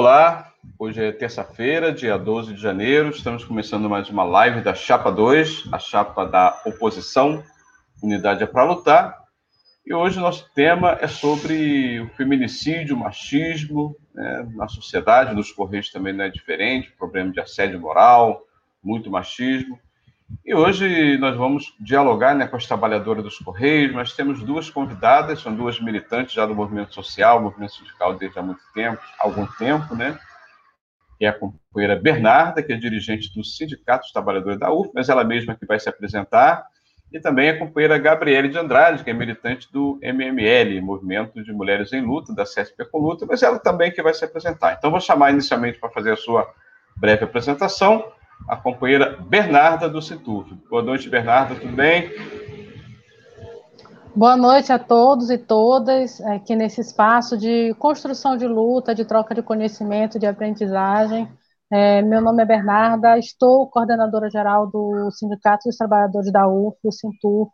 Olá, hoje é terça-feira, dia 12 de janeiro, estamos começando mais uma live da Chapa 2, a chapa da oposição, Unidade é para Lutar. E hoje o nosso tema é sobre o feminicídio, o machismo né, na sociedade, nos Correios também não é diferente, problema de assédio moral, muito machismo. E hoje nós vamos dialogar né, com as trabalhadoras dos Correios. Nós temos duas convidadas, são duas militantes já do movimento social, movimento sindical desde há muito tempo, algum tempo, né? Que é a companheira Bernarda, que é dirigente do Sindicato dos Trabalhadores da UF, mas ela mesma que vai se apresentar. E também a companheira Gabriele de Andrade, que é militante do MML, Movimento de Mulheres em Luta, da CSP com Luta, mas ela também que vai se apresentar. Então, vou chamar inicialmente para fazer a sua breve apresentação a companheira Bernarda do Situf. Boa noite, Bernarda, tudo bem? Boa noite a todos e todas aqui nesse espaço de construção de luta, de troca de conhecimento, de aprendizagem. É, meu nome é Bernarda, estou coordenadora geral do Sindicato dos Trabalhadores da UF, o Sintuf.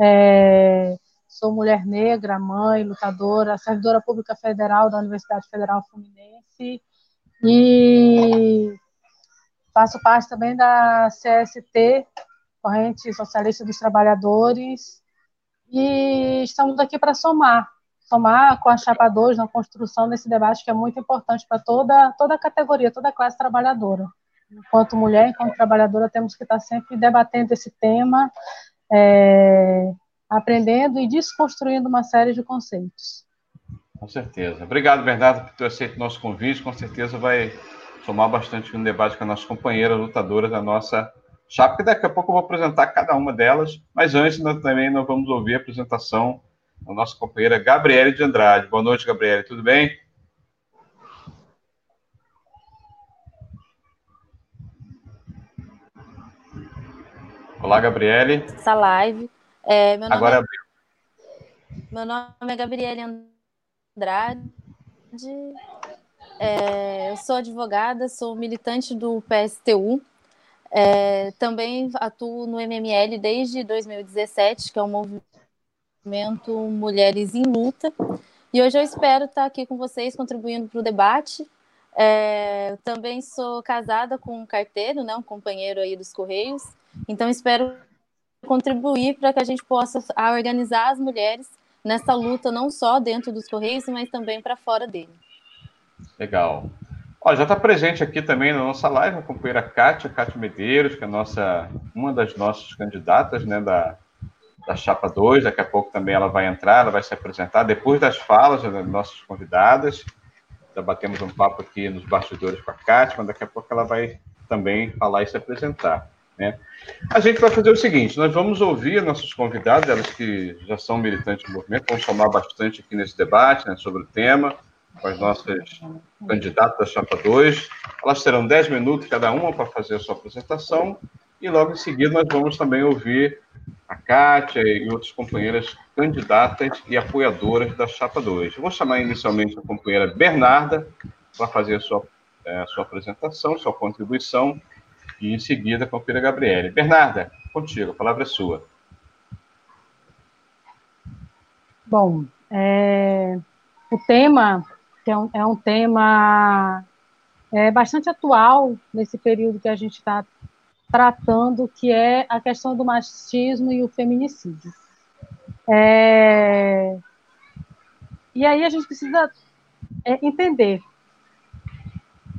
É, sou mulher negra, mãe, lutadora, servidora pública federal da Universidade Federal Fluminense e Faço parte também da CST, Corrente Socialista dos Trabalhadores, e estamos aqui para somar, somar com a Chapa 2 na construção desse debate que é muito importante para toda, toda a categoria, toda a classe trabalhadora. Enquanto mulher, enquanto trabalhadora, temos que estar sempre debatendo esse tema, é, aprendendo e desconstruindo uma série de conceitos. Com certeza. Obrigado, Bernardo, por ter aceito o nosso convite. Com certeza vai somar bastante no debate com a nossa companheira lutadora da nossa chapa, que daqui a pouco eu vou apresentar cada uma delas, mas antes nós, também nós vamos ouvir a apresentação da nossa companheira Gabriele de Andrade. Boa noite, Gabriele, tudo bem? Olá, Gabriele. Essa live. É, meu Agora é... Meu nome é Gabriele Andrade. É, eu sou advogada, sou militante do PSTU. É, também atuo no MML desde 2017, que é o movimento Mulheres em Luta. E hoje eu espero estar aqui com vocês contribuindo para o debate. É, também sou casada com um carteiro, né, um companheiro aí dos Correios. Então espero contribuir para que a gente possa organizar as mulheres nessa luta, não só dentro dos Correios, mas também para fora dele. Legal. Ó, já está presente aqui também na nossa live a companheira Kátia, Kátia Medeiros, que é nossa, uma das nossas candidatas né, da, da Chapa 2. Daqui a pouco também ela vai entrar, ela vai se apresentar depois das falas das nossas convidadas. Já batemos um papo aqui nos bastidores com a Kátia, mas daqui a pouco ela vai também falar e se apresentar. Né? A gente vai fazer o seguinte: nós vamos ouvir nossos convidados, elas que já são militantes do movimento, vão somar bastante aqui nesse debate né, sobre o tema com as nossas candidatas da Chapa 2. Elas terão 10 minutos cada uma para fazer a sua apresentação e logo em seguida nós vamos também ouvir a Kátia e outras companheiras candidatas e apoiadoras da Chapa 2. Eu vou chamar inicialmente a companheira Bernarda para fazer a sua, é, a sua apresentação, sua contribuição, e em seguida a companheira Gabriele. Bernarda, contigo, a palavra é sua. Bom, é, o tema que é um, é um tema é, bastante atual nesse período que a gente está tratando, que é a questão do machismo e o feminicídio. É, e aí a gente precisa é, entender.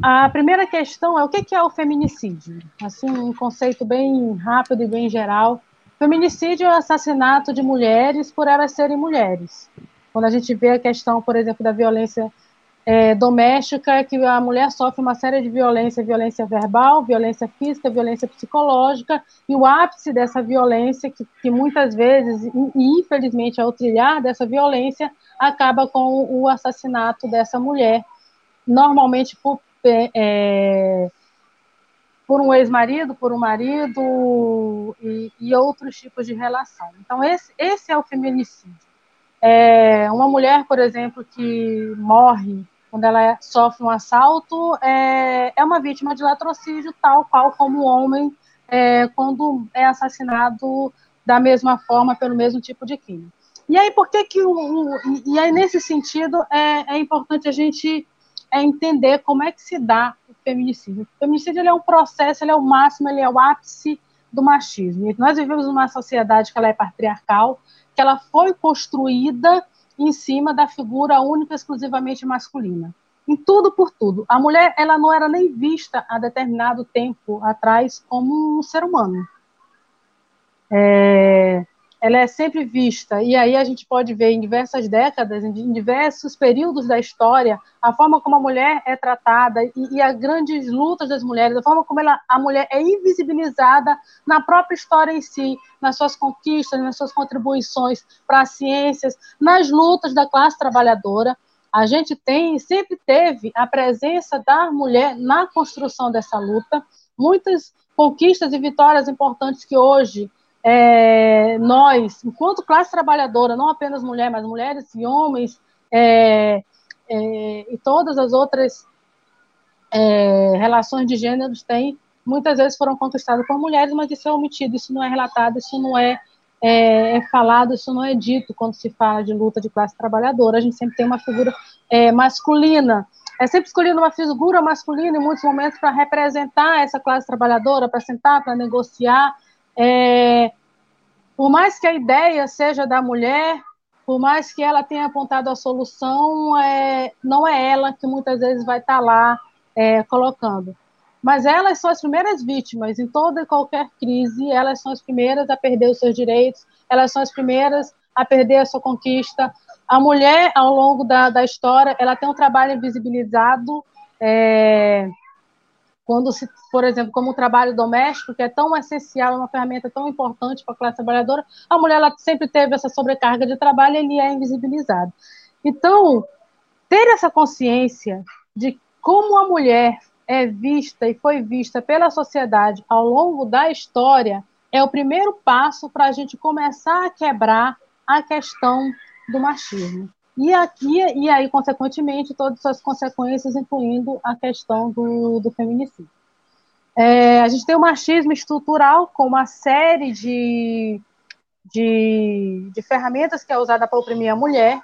A primeira questão é o que é o feminicídio? Assim, um conceito bem rápido e bem geral. Feminicídio é o assassinato de mulheres por elas serem mulheres. Quando a gente vê a questão, por exemplo, da violência é, doméstica é que a mulher sofre uma série de violência, violência verbal, violência física, violência psicológica, e o ápice dessa violência, que, que muitas vezes, e infelizmente, ao trilhar dessa violência, acaba com o assassinato dessa mulher, normalmente por, é, por um ex-marido, por um marido e, e, outros tipos de relação. Então, esse, esse é o feminicídio. É, uma mulher, por exemplo, que morre quando ela sofre um assalto, é, é uma vítima de latrocínio, tal qual como o homem é, quando é assassinado da mesma forma, pelo mesmo tipo de crime. E aí, por que que o, o e aí nesse sentido é, é importante a gente é entender como é que se dá o feminicídio. O feminicídio é um processo, ele é o máximo, ele é o ápice do machismo. E nós vivemos numa sociedade que ela é patriarcal, que ela foi construída em cima da figura única exclusivamente masculina. Em tudo por tudo. A mulher ela não era nem vista a determinado tempo atrás como um ser humano. É, ela é sempre vista, e aí a gente pode ver em diversas décadas, em diversos períodos da história, a forma como a mulher é tratada e, e as grandes lutas das mulheres, a forma como ela, a mulher é invisibilizada na própria história em si, nas suas conquistas, nas suas contribuições para as ciências, nas lutas da classe trabalhadora. A gente tem, sempre teve a presença da mulher na construção dessa luta, muitas conquistas e vitórias importantes que hoje é, nós, enquanto classe trabalhadora, não apenas mulher, mas mulheres e homens, é, é, e todas as outras é, relações de gêneros têm, muitas vezes foram conquistadas por mulheres, mas isso é omitido, isso não é relatado, isso não é, é, é falado, isso não é dito quando se fala de luta de classe trabalhadora. A gente sempre tem uma figura masculina, é sempre escolhendo uma figura masculina em muitos momentos para representar essa classe trabalhadora, para sentar, para negociar, é, por mais que a ideia seja da mulher, por mais que ela tenha apontado a solução, é, não é ela que muitas vezes vai estar tá lá é, colocando. Mas elas são as primeiras vítimas em toda e qualquer crise, elas são as primeiras a perder os seus direitos, elas são as primeiras a perder a sua conquista. A mulher, ao longo da, da história, ela tem um trabalho invisibilizado, é, quando se, por exemplo, como o trabalho doméstico, que é tão essencial, é uma ferramenta tão importante para a classe trabalhadora, a mulher ela sempre teve essa sobrecarga de trabalho e ele é invisibilizado. Então, ter essa consciência de como a mulher é vista e foi vista pela sociedade ao longo da história é o primeiro passo para a gente começar a quebrar a questão do machismo. E, aqui, e aí, consequentemente, todas as consequências, incluindo a questão do, do feminicídio. É, a gente tem o machismo estrutural com uma série de, de, de ferramentas que é usada para oprimir a mulher.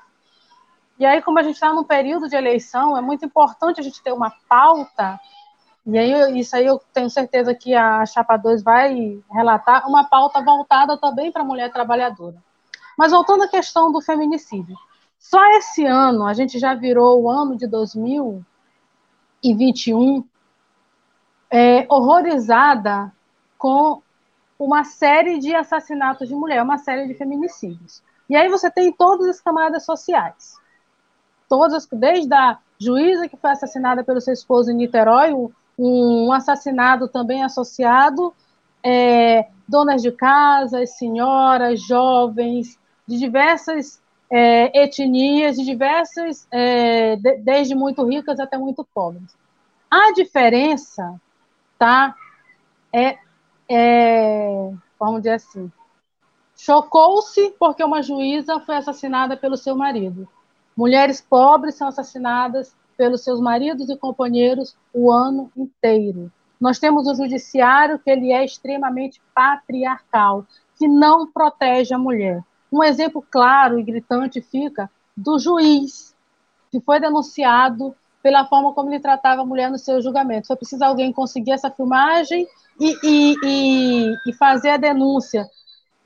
E aí, como a gente está num período de eleição, é muito importante a gente ter uma pauta, e aí isso aí eu tenho certeza que a Chapa 2 vai relatar, uma pauta voltada também para a mulher trabalhadora. Mas voltando à questão do feminicídio. Só esse ano, a gente já virou o ano de 2021 é, horrorizada com uma série de assassinatos de mulher, uma série de feminicídios. E aí você tem todas as camadas sociais. Todas, desde a juíza que foi assassinada pelo seu esposo em Niterói, um assassinado também associado, é, donas de casa, senhoras, jovens, de diversas é, etnias de diversas, é, de, desde muito ricas até muito pobres. A diferença, tá, é, é vamos dizer assim, chocou-se porque uma juíza foi assassinada pelo seu marido. Mulheres pobres são assassinadas pelos seus maridos e companheiros o ano inteiro. Nós temos um judiciário que ele é extremamente patriarcal, que não protege a mulher. Um exemplo claro e gritante fica do juiz, que foi denunciado pela forma como ele tratava a mulher no seu julgamento. Foi preciso alguém conseguir essa filmagem e, e, e, e fazer a denúncia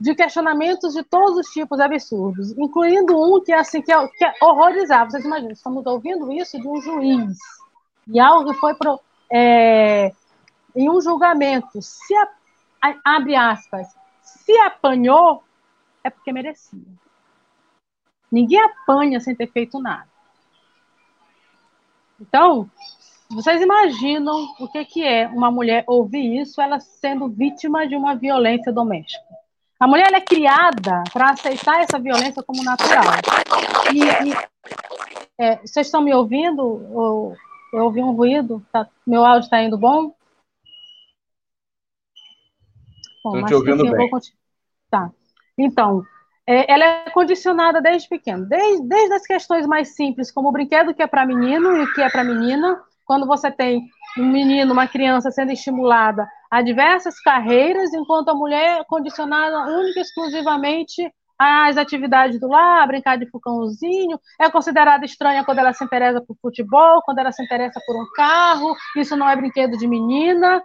de questionamentos de todos os tipos absurdos, incluindo um que, assim, que, é, que é horrorizava. Vocês imaginam, estamos ouvindo isso de um juiz, e algo que foi pro, é, em um julgamento, se a, abre aspas, se apanhou, é porque merecia. Ninguém apanha sem ter feito nada. Então, vocês imaginam o que, que é uma mulher ouvir isso, ela sendo vítima de uma violência doméstica. A mulher é criada para aceitar essa violência como natural. E, e é, vocês estão me ouvindo? Eu, eu ouvi um ruído? Tá, meu áudio está indo bom? Estou te ouvindo bem. Tá. Então, é, ela é condicionada desde pequeno, desde, desde as questões mais simples, como o brinquedo que é para menino e o que é para menina. Quando você tem um menino, uma criança sendo estimulada a diversas carreiras, enquanto a mulher é condicionada única e exclusivamente as atividades do lar, brincar de fucãozinho, é considerada estranha quando ela se interessa por futebol, quando ela se interessa por um carro, isso não é brinquedo de menina.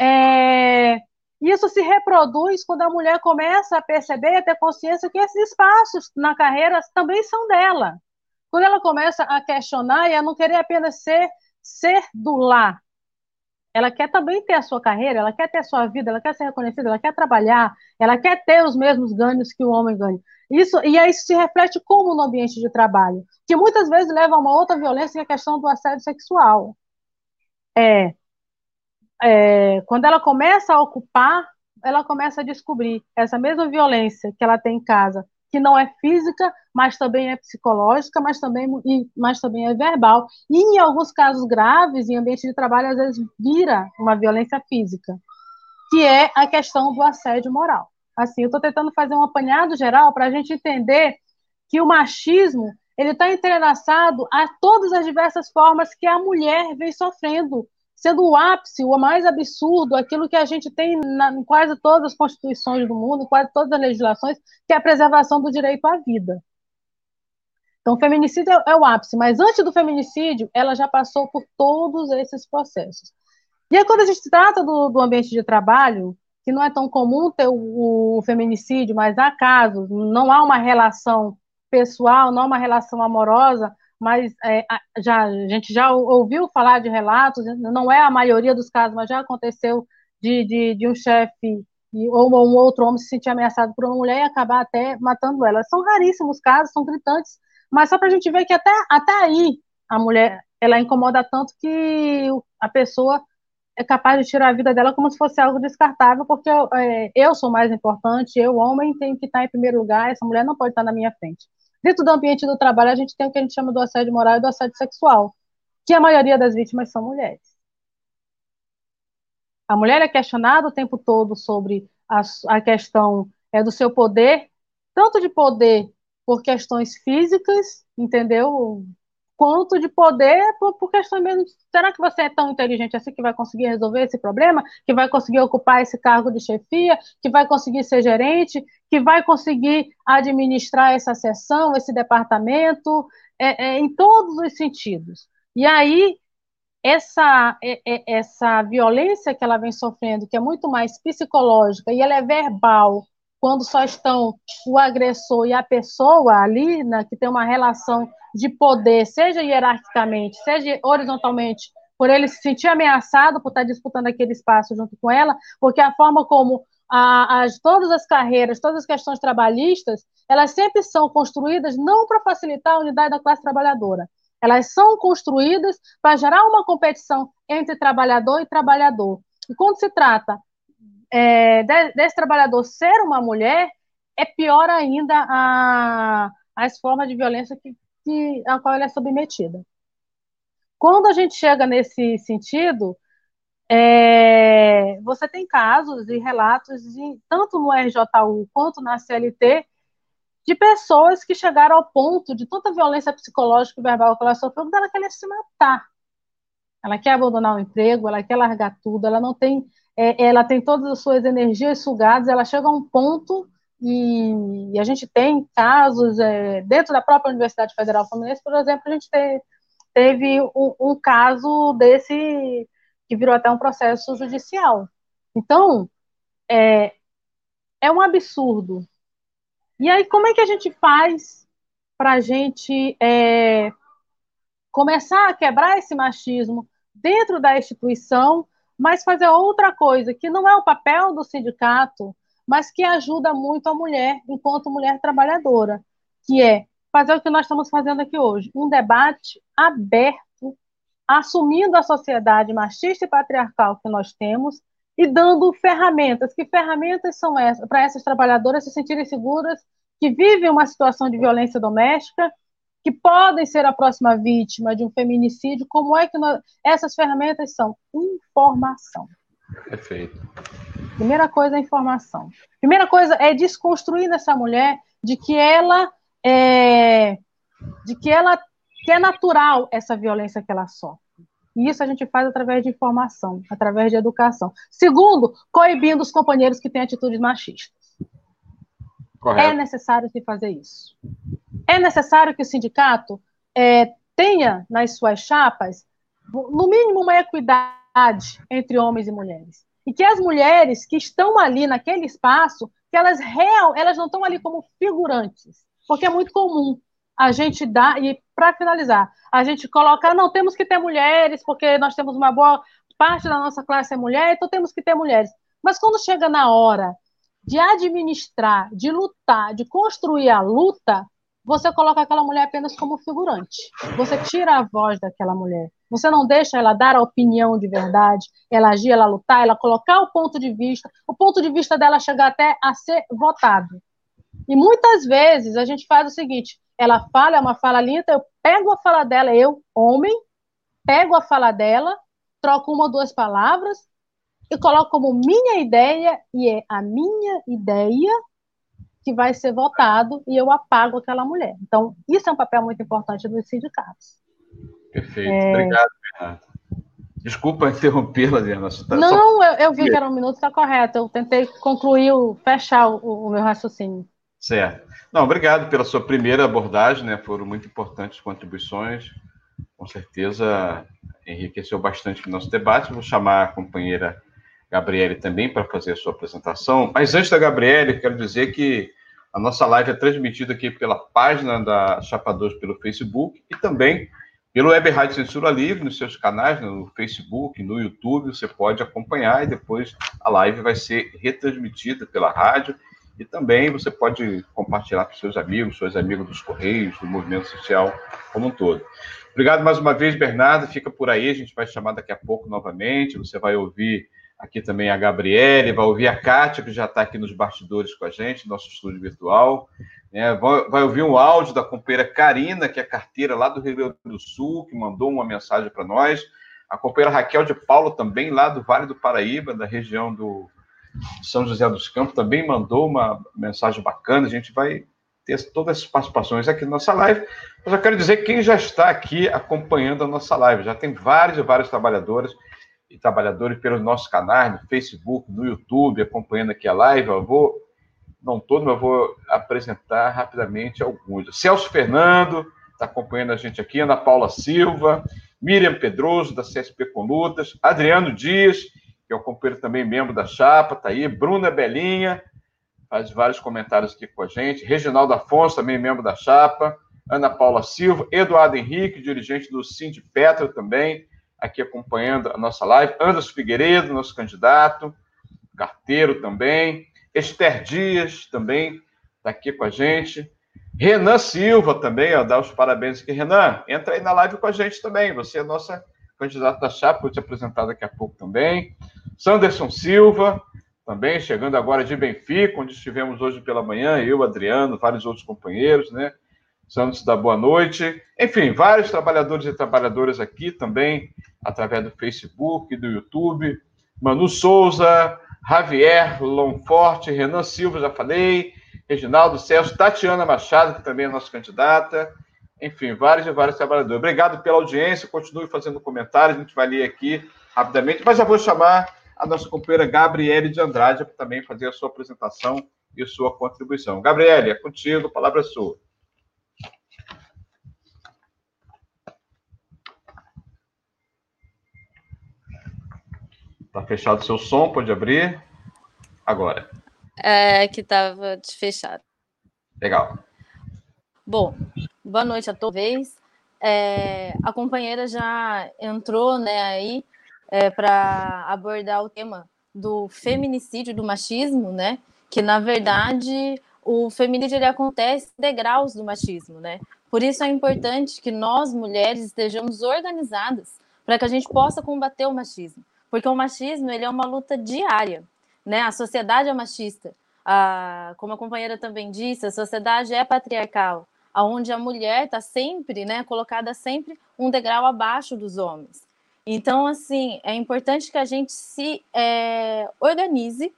É... Isso se reproduz quando a mulher começa a perceber, a ter consciência que esses espaços na carreira também são dela. Quando ela começa a questionar e a não querer apenas ser, ser do lar, ela quer também ter a sua carreira, ela quer ter a sua vida, ela quer ser reconhecida, ela quer trabalhar, ela quer ter os mesmos ganhos que o homem ganha. Isso, e aí isso se reflete como no ambiente de trabalho, que muitas vezes leva a uma outra violência, que é a questão do assédio sexual. É, é, quando ela começa a ocupar, ela começa a descobrir essa mesma violência que ela tem em casa, que não é física, mas também é psicológica, mas também, mas também é verbal. E em alguns casos graves, em ambiente de trabalho, às vezes vira uma violência física, que é a questão do assédio moral. Assim, eu estou tentando fazer um apanhado geral para a gente entender que o machismo ele está entrelaçado a todas as diversas formas que a mulher vem sofrendo sendo o ápice, o mais absurdo, aquilo que a gente tem na, em quase todas as constituições do mundo, em quase todas as legislações, que é a preservação do direito à vida. Então, o feminicídio é, é o ápice, mas antes do feminicídio, ela já passou por todos esses processos. E aí, quando a gente trata do, do ambiente de trabalho, que não é tão comum ter o, o feminicídio, mas há casos, não há uma relação pessoal, não há uma relação amorosa, mas é, já, a gente já ouviu falar de relatos, não é a maioria dos casos, mas já aconteceu de, de, de um chefe ou um outro homem se sentir ameaçado por uma mulher e acabar até matando ela. São raríssimos casos, são gritantes, mas só para a gente ver que até, até aí a mulher ela incomoda tanto que a pessoa é capaz de tirar a vida dela como se fosse algo descartável, porque eu, é, eu sou mais importante, eu, homem, tenho que estar em primeiro lugar, essa mulher não pode estar na minha frente. Dentro do ambiente do trabalho, a gente tem o que a gente chama do assédio moral e do assédio sexual, que a maioria das vítimas são mulheres. A mulher é questionada o tempo todo sobre a, a questão é, do seu poder, tanto de poder por questões físicas, entendeu? quanto de poder por, por questão mesmo. Será que você é tão inteligente assim que vai conseguir resolver esse problema? Que vai conseguir ocupar esse cargo de chefia? Que vai conseguir ser gerente? Que vai conseguir administrar essa seção, esse departamento? É, é, em todos os sentidos. E aí, essa, é, é, essa violência que ela vem sofrendo, que é muito mais psicológica e ela é verbal, quando só estão o agressor e a pessoa ali, né, que tem uma relação de poder, seja hierarquicamente, seja horizontalmente, por ele se sentir ameaçado por estar disputando aquele espaço junto com ela, porque a forma como a, as, todas as carreiras, todas as questões trabalhistas, elas sempre são construídas não para facilitar a unidade da classe trabalhadora, elas são construídas para gerar uma competição entre trabalhador e trabalhador. E quando se trata é, desse trabalhador ser uma mulher, é pior ainda a, as formas de violência que, que, a qual ela é submetida. Quando a gente chega nesse sentido, é, você tem casos e relatos, de, tanto no RJU quanto na CLT, de pessoas que chegaram ao ponto de tanta violência psicológica e verbal que ela sofreu, que ela se matar. Ela quer abandonar o emprego, ela quer largar tudo, ela não tem, é, ela tem todas as suas energias sugadas, ela chega a um ponto e, e a gente tem casos é, dentro da própria Universidade Federal Fluminense, por exemplo, a gente te, teve um, um, caso desse que virou até um processo judicial. Então, é, é um absurdo. E aí, como é que a gente faz para a gente é, começar a quebrar esse machismo dentro da instituição, mas fazer outra coisa, que não é o papel do sindicato, mas que ajuda muito a mulher enquanto mulher trabalhadora, que é fazer o que nós estamos fazendo aqui hoje, um debate aberto, assumindo a sociedade machista e patriarcal que nós temos e dando ferramentas. Que ferramentas são essas para essas trabalhadoras se sentirem seguras que vivem uma situação de violência doméstica, que podem ser a próxima vítima de um feminicídio? Como é que nós... essas ferramentas são informação? Perfeito. Primeira coisa é informação. Primeira coisa é desconstruir nessa mulher de que ela é, de que ela que é natural essa violência que ela sofre. E isso a gente faz através de informação, através de educação. Segundo, coibindo os companheiros que têm atitudes machistas. Correto. É necessário se fazer isso. É necessário que o sindicato é, tenha nas suas chapas, no mínimo, uma equidade entre homens e mulheres. E que as mulheres que estão ali naquele espaço, que elas real, elas não estão ali como figurantes, porque é muito comum a gente dar e para finalizar, a gente colocar, não temos que ter mulheres porque nós temos uma boa parte da nossa classe é mulher, então temos que ter mulheres. Mas quando chega na hora de administrar, de lutar, de construir a luta, você coloca aquela mulher apenas como figurante. Você tira a voz daquela mulher. Você não deixa ela dar a opinião de verdade, ela agir, ela lutar, ela colocar o ponto de vista, o ponto de vista dela chegar até a ser votado. E muitas vezes a gente faz o seguinte: ela fala, é uma fala linda, eu pego a fala dela, eu, homem, pego a fala dela, troco uma ou duas palavras e coloco como minha ideia, e é a minha ideia que vai ser votado e eu apago aquela mulher. Então, isso é um papel muito importante dos sindicatos. Perfeito. É... Obrigado, Bernardo. Desculpa interrompê-la, Diana. Tá Não, só... eu, eu, vi que era um minuto, está correto. Eu tentei concluir, fechar o, o, meu raciocínio. Certo. Não, obrigado pela sua primeira abordagem, né? Foram muito importantes contribuições. Com certeza enriqueceu bastante o nosso debate. Vou chamar a companheira Gabriele também para fazer a sua apresentação. Mas antes da Gabriele, quero dizer que a nossa live é transmitida aqui pela página da Chapa 2 pelo Facebook e também pelo Web Rádio Censura Livre, nos seus canais, no Facebook, no YouTube, você pode acompanhar e depois a live vai ser retransmitida pela rádio e também você pode compartilhar com seus amigos, seus amigos dos Correios, do movimento social como um todo. Obrigado mais uma vez, Bernardo. Fica por aí, a gente vai chamar daqui a pouco novamente. Você vai ouvir aqui também a Gabriele, vai ouvir a Kátia, que já está aqui nos bastidores com a gente, nosso estúdio virtual. Né? Vai, vai, ouvir um áudio da companheira Karina, que é carteira lá do Rio Grande do Sul, que mandou uma mensagem para nós. A companheira Raquel de Paulo, também lá do Vale do Paraíba, da região do São José dos Campos, também mandou uma mensagem bacana. A gente vai ter todas as participações aqui na nossa live. Eu já quero dizer quem já está aqui acompanhando a nossa live. Já tem vários e vários trabalhadores e trabalhadores pelos nossos canais, no Facebook, no YouTube, acompanhando aqui a live. Eu vou, não todo, mas vou apresentar rapidamente alguns. Celso Fernando está acompanhando a gente aqui, Ana Paula Silva, Miriam Pedroso, da CSP com Lutas, Adriano Dias, é o companheiro também membro da chapa, está aí, Bruna Belinha, faz vários comentários aqui com a gente, Reginaldo Afonso, também membro da chapa, Ana Paula Silva, Eduardo Henrique, dirigente do Cindy Petra também, aqui acompanhando a nossa live. Anderson Figueiredo, nosso candidato, carteiro também. Esther Dias também está aqui com a gente. Renan Silva também, ó, dá os parabéns aqui. Renan, entra aí na live com a gente também. Você é nossa candidata da chapa, vou te apresentar daqui a pouco também. Sanderson Silva, também chegando agora de Benfica, onde estivemos hoje pela manhã, eu, Adriano, vários outros companheiros, né? Santos da Boa Noite. Enfim, vários trabalhadores e trabalhadoras aqui também, através do Facebook, do YouTube. Manu Souza, Javier Lomforte, Renan Silva, já falei, Reginaldo Celso, Tatiana Machado, que também é nossa candidata. Enfim, vários e vários trabalhadores. Obrigado pela audiência, continue fazendo comentários, a gente vai ler aqui rapidamente, mas já vou chamar a nossa companheira Gabriele de Andrade para também fazer a sua apresentação e a sua contribuição. Gabriele, é contigo, a palavra é sua. Tá fechado o seu som, pode abrir. Agora. É que estava fechado. Legal. Bom, boa noite a todos. É, a companheira já entrou né, aí é, para abordar o tema do feminicídio, do machismo, né? Que na verdade o feminicídio ele acontece em degraus do machismo, né? Por isso é importante que nós mulheres estejamos organizadas para que a gente possa combater o machismo porque o machismo ele é uma luta diária, né? A sociedade é machista, a, como a companheira também disse, a sociedade é patriarcal, aonde a mulher está sempre, né, colocada sempre um degrau abaixo dos homens. Então, assim, é importante que a gente se é, organize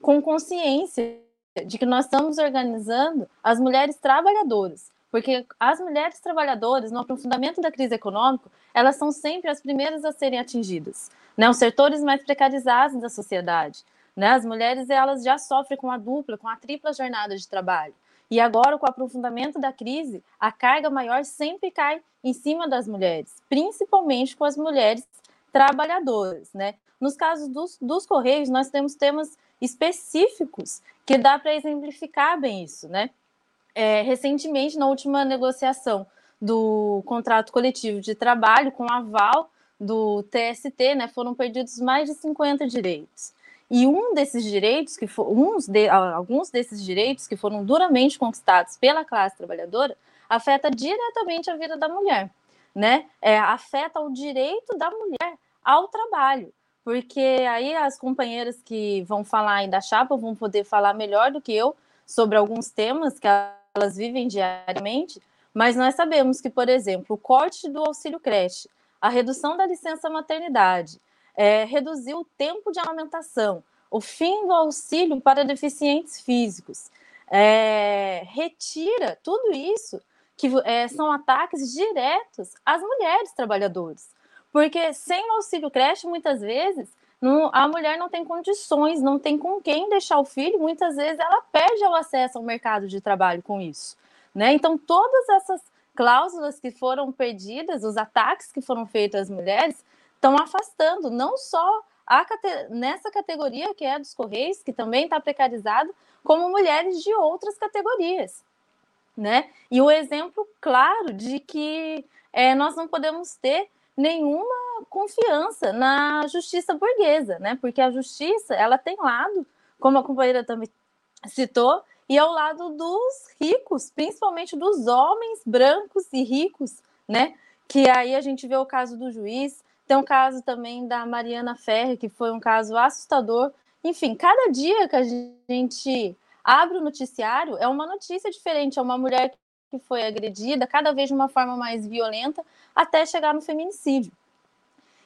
com consciência de que nós estamos organizando as mulheres trabalhadoras, porque as mulheres trabalhadoras, no aprofundamento da crise econômica, elas são sempre as primeiras a serem atingidas né, os setores mais precarizados da sociedade. Né? As mulheres elas já sofrem com a dupla, com a tripla jornada de trabalho. E agora, com o aprofundamento da crise, a carga maior sempre cai em cima das mulheres, principalmente com as mulheres trabalhadoras. Né? Nos casos dos, dos Correios, nós temos temas específicos que dá para exemplificar bem isso. Né? É, recentemente, na última negociação do contrato coletivo de trabalho, com aval do TST, né, foram perdidos mais de 50 direitos. E um desses direitos, que for, uns de, alguns desses direitos que foram duramente conquistados pela classe trabalhadora, afeta diretamente a vida da mulher, né? É, afeta o direito da mulher ao trabalho, porque aí as companheiras que vão falar aí da chapa vão poder falar melhor do que eu sobre alguns temas que elas vivem diariamente, mas nós sabemos que, por exemplo, o corte do auxílio creche, a redução da licença maternidade, é, reduzir o tempo de amamentação, o fim do auxílio para deficientes físicos, é, retira tudo isso que é, são ataques diretos às mulheres trabalhadoras. Porque sem o auxílio creche, muitas vezes, não, a mulher não tem condições, não tem com quem deixar o filho, muitas vezes ela perde o acesso ao mercado de trabalho com isso. Né? Então, todas essas cláusulas que foram perdidas, os ataques que foram feitos às mulheres, estão afastando não só a, nessa categoria que é dos Correios, que também está precarizado, como mulheres de outras categorias. Né? E o exemplo claro de que é, nós não podemos ter nenhuma confiança na justiça burguesa, né? Porque a justiça ela tem lado, como a companheira também citou, e ao lado dos ricos, principalmente dos homens brancos e ricos, né? Que aí a gente vê o caso do juiz, tem o caso também da Mariana Ferre, que foi um caso assustador. Enfim, cada dia que a gente abre o noticiário é uma notícia diferente, é uma mulher que foi agredida, cada vez de uma forma mais violenta, até chegar no feminicídio.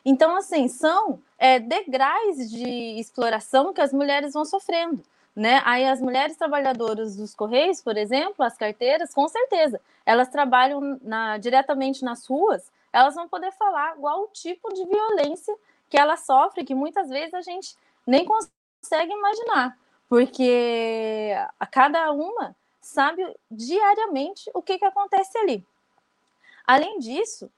Então, assim, são é, degraus de exploração que as mulheres vão sofrendo. Né? Aí as mulheres trabalhadoras dos Correios, por exemplo, as carteiras, com certeza, elas trabalham na, diretamente nas ruas, elas vão poder falar qual o tipo de violência que ela sofre, que muitas vezes a gente nem consegue imaginar, porque a cada uma sabe diariamente o que, que acontece ali. Além disso,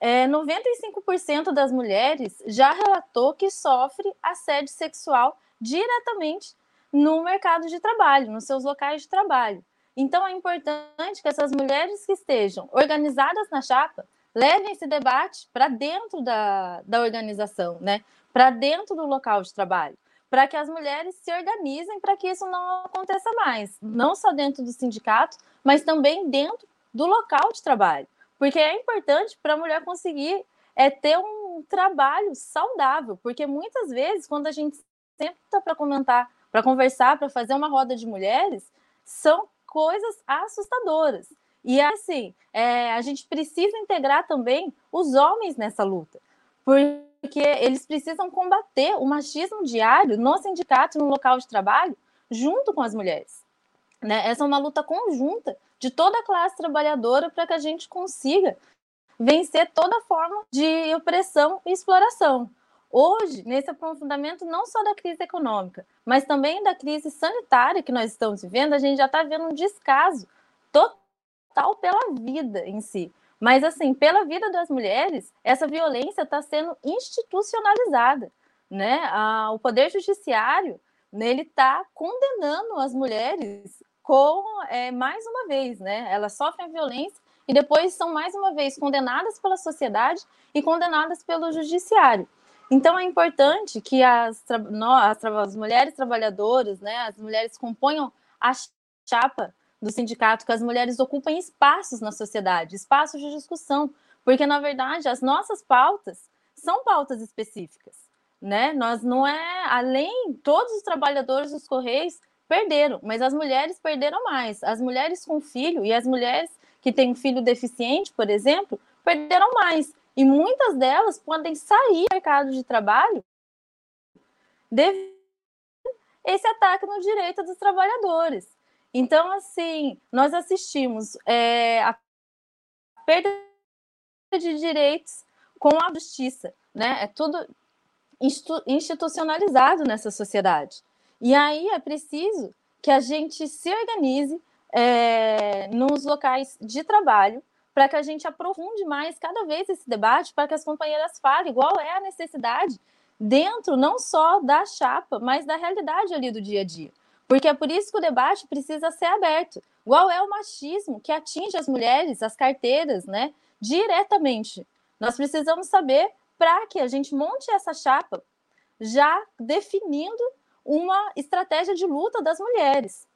é, 95% das mulheres já relatou que sofre assédio sexual diretamente no mercado de trabalho, nos seus locais de trabalho. Então, é importante que essas mulheres que estejam organizadas na chapa levem esse debate para dentro da, da organização, né? para dentro do local de trabalho, para que as mulheres se organizem para que isso não aconteça mais, não só dentro do sindicato, mas também dentro do local de trabalho, porque é importante para a mulher conseguir é, ter um trabalho saudável, porque muitas vezes, quando a gente senta para comentar para conversar, para fazer uma roda de mulheres, são coisas assustadoras. E assim, é, a gente precisa integrar também os homens nessa luta, porque eles precisam combater o machismo diário no sindicato, no local de trabalho, junto com as mulheres. Né? Essa é uma luta conjunta de toda a classe trabalhadora para que a gente consiga vencer toda forma de opressão e exploração. Hoje, nesse aprofundamento não só da crise econômica, mas também da crise sanitária que nós estamos vivendo, a gente já está vendo um descaso total pela vida em si. Mas, assim, pela vida das mulheres, essa violência está sendo institucionalizada. Né? o Poder Judiciário ele está condenando as mulheres com é, mais uma vez, né? Elas sofrem violência e depois são mais uma vez condenadas pela sociedade e condenadas pelo judiciário. Então é importante que as, as, as mulheres trabalhadoras, né, as mulheres componham a chapa do sindicato, que as mulheres ocupem espaços na sociedade, espaços de discussão, porque na verdade as nossas pautas são pautas específicas, né? Nós não é além todos os trabalhadores dos correios perderam, mas as mulheres perderam mais. As mulheres com filho e as mulheres que têm um filho deficiente, por exemplo, perderam mais. E muitas delas podem sair do mercado de trabalho devido a esse ataque no direito dos trabalhadores. Então, assim, nós assistimos é, a perda de direitos com a justiça, né? É tudo institucionalizado nessa sociedade. E aí é preciso que a gente se organize é, nos locais de trabalho para que a gente aprofunde mais cada vez esse debate, para que as companheiras falem qual é a necessidade dentro não só da chapa, mas da realidade ali do dia a dia. Porque é por isso que o debate precisa ser aberto. Qual é o machismo que atinge as mulheres, as carteiras, né, diretamente? Nós precisamos saber para que a gente monte essa chapa já definindo uma estratégia de luta das mulheres.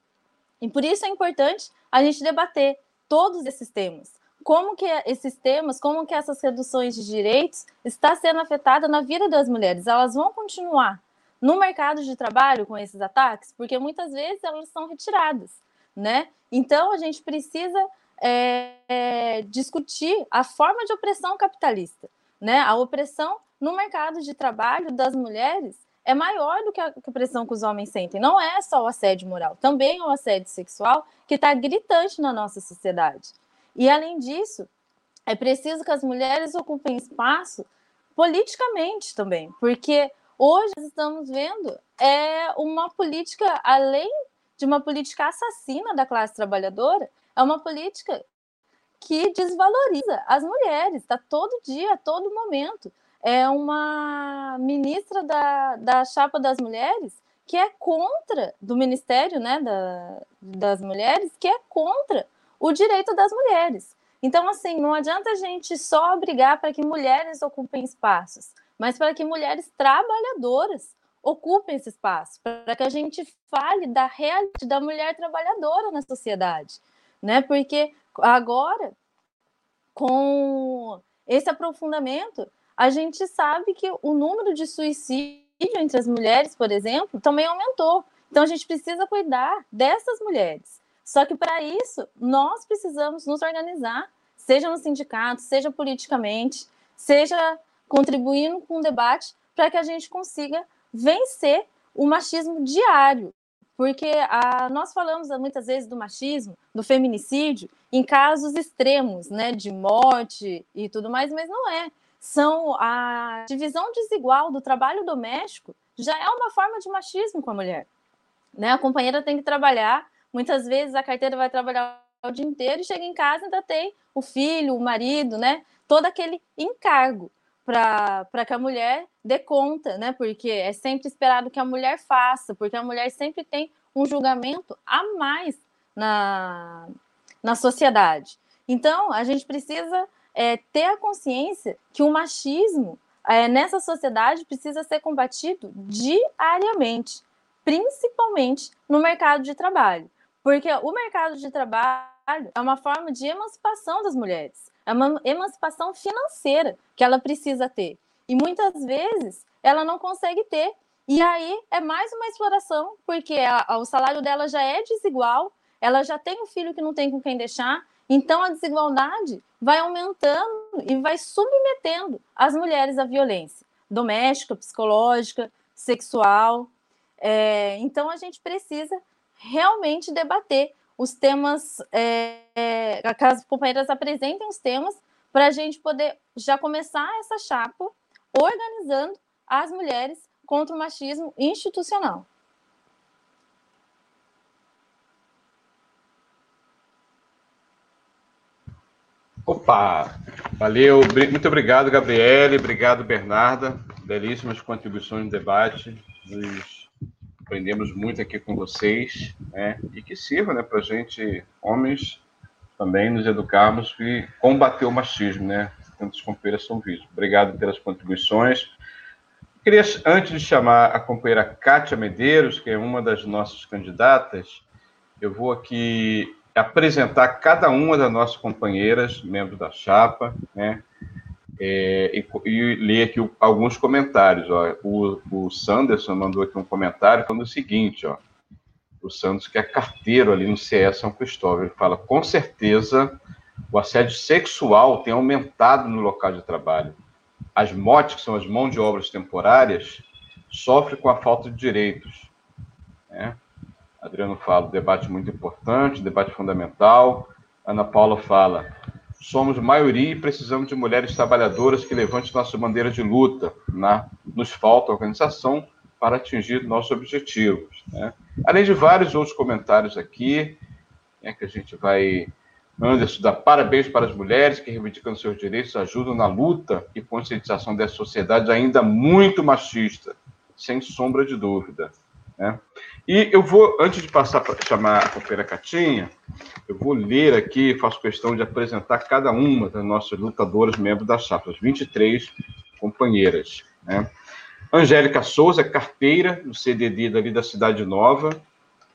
E por isso é importante a gente debater todos esses temas. Como que esses temas, como que essas reduções de direitos está sendo afetada na vida das mulheres? Elas vão continuar no mercado de trabalho com esses ataques? Porque muitas vezes elas são retiradas, né? Então a gente precisa é, é, discutir a forma de opressão capitalista, né? A opressão no mercado de trabalho das mulheres é maior do que a opressão que os homens sentem. Não é só o assédio moral, também é o assédio sexual que está gritante na nossa sociedade. E além disso, é preciso que as mulheres ocupem espaço politicamente também, porque hoje estamos vendo é uma política além de uma política assassina da classe trabalhadora, é uma política que desvaloriza as mulheres, está todo dia, a todo momento. É uma ministra da, da chapa das mulheres que é contra, do Ministério né, da, das Mulheres, que é contra o direito das mulheres. Então, assim, não adianta a gente só brigar para que mulheres ocupem espaços, mas para que mulheres trabalhadoras ocupem esse espaço, para que a gente fale da realidade da mulher trabalhadora na sociedade, né? Porque agora, com esse aprofundamento, a gente sabe que o número de suicídio entre as mulheres, por exemplo, também aumentou. Então, a gente precisa cuidar dessas mulheres. Só que, para isso, nós precisamos nos organizar, seja no sindicato, seja politicamente, seja contribuindo com o debate, para que a gente consiga vencer o machismo diário. Porque a, nós falamos muitas vezes do machismo, do feminicídio, em casos extremos, né, de morte e tudo mais, mas não é. São a divisão desigual do trabalho doméstico já é uma forma de machismo com a mulher. Né? A companheira tem que trabalhar, muitas vezes a carteira vai trabalhar o dia inteiro e chega em casa ainda tem o filho, o marido, né? Todo aquele encargo para que a mulher dê conta, né? Porque é sempre esperado que a mulher faça, porque a mulher sempre tem um julgamento a mais na, na sociedade. Então, a gente precisa é, ter a consciência que o machismo é, nessa sociedade precisa ser combatido diariamente, principalmente no mercado de trabalho. Porque o mercado de trabalho é uma forma de emancipação das mulheres. É uma emancipação financeira que ela precisa ter. E muitas vezes ela não consegue ter. E aí é mais uma exploração, porque a, a, o salário dela já é desigual, ela já tem um filho que não tem com quem deixar, então a desigualdade vai aumentando e vai submetendo as mulheres à violência doméstica, psicológica, sexual. É, então a gente precisa realmente debater os temas, é, é, que as companheiras apresentem os temas para a gente poder já começar essa chapa organizando as mulheres contra o machismo institucional. Opa! Valeu, muito obrigado, Gabriele, obrigado, Bernarda. Belíssimas contribuições no debate. Nos aprendemos muito aqui com vocês, né? E que sirva, né, para gente, homens, também nos educarmos e combater o machismo, né? Tantos companheiros são vistos. Obrigado pelas contribuições. Queria, antes de chamar a companheira Kátia Medeiros, que é uma das nossas candidatas, eu vou aqui apresentar cada uma das nossas companheiras, membros da chapa, né? É, e, e, ler aqui alguns comentários. Ó. O, o Sanderson mandou aqui um comentário falando o seguinte: ó, o Santos, que é carteiro ali no CS São Cristóvão, ele fala: com certeza o assédio sexual tem aumentado no local de trabalho. As motes, que são as mãos de obras temporárias, sofrem com a falta de direitos. Né? Adriano fala: debate muito importante, debate fundamental. Ana Paula fala: somos maioria e precisamos de mulheres trabalhadoras que levantem nossa bandeira de luta. Né? Nos falta organização, para atingir nossos objetivos. Né? Além de vários outros comentários aqui, né, que a gente vai. Anderson dá parabéns para as mulheres que, reivindicando seus direitos, ajudam na luta e conscientização dessa sociedade ainda muito machista, sem sombra de dúvida. Né? E eu vou, antes de passar para chamar a companheira Catinha, eu vou ler aqui, faço questão de apresentar cada uma das nossas lutadoras membros da chapa, as 23 companheiras. Né? Angélica Souza, carteira no CDD dali da Cidade Nova.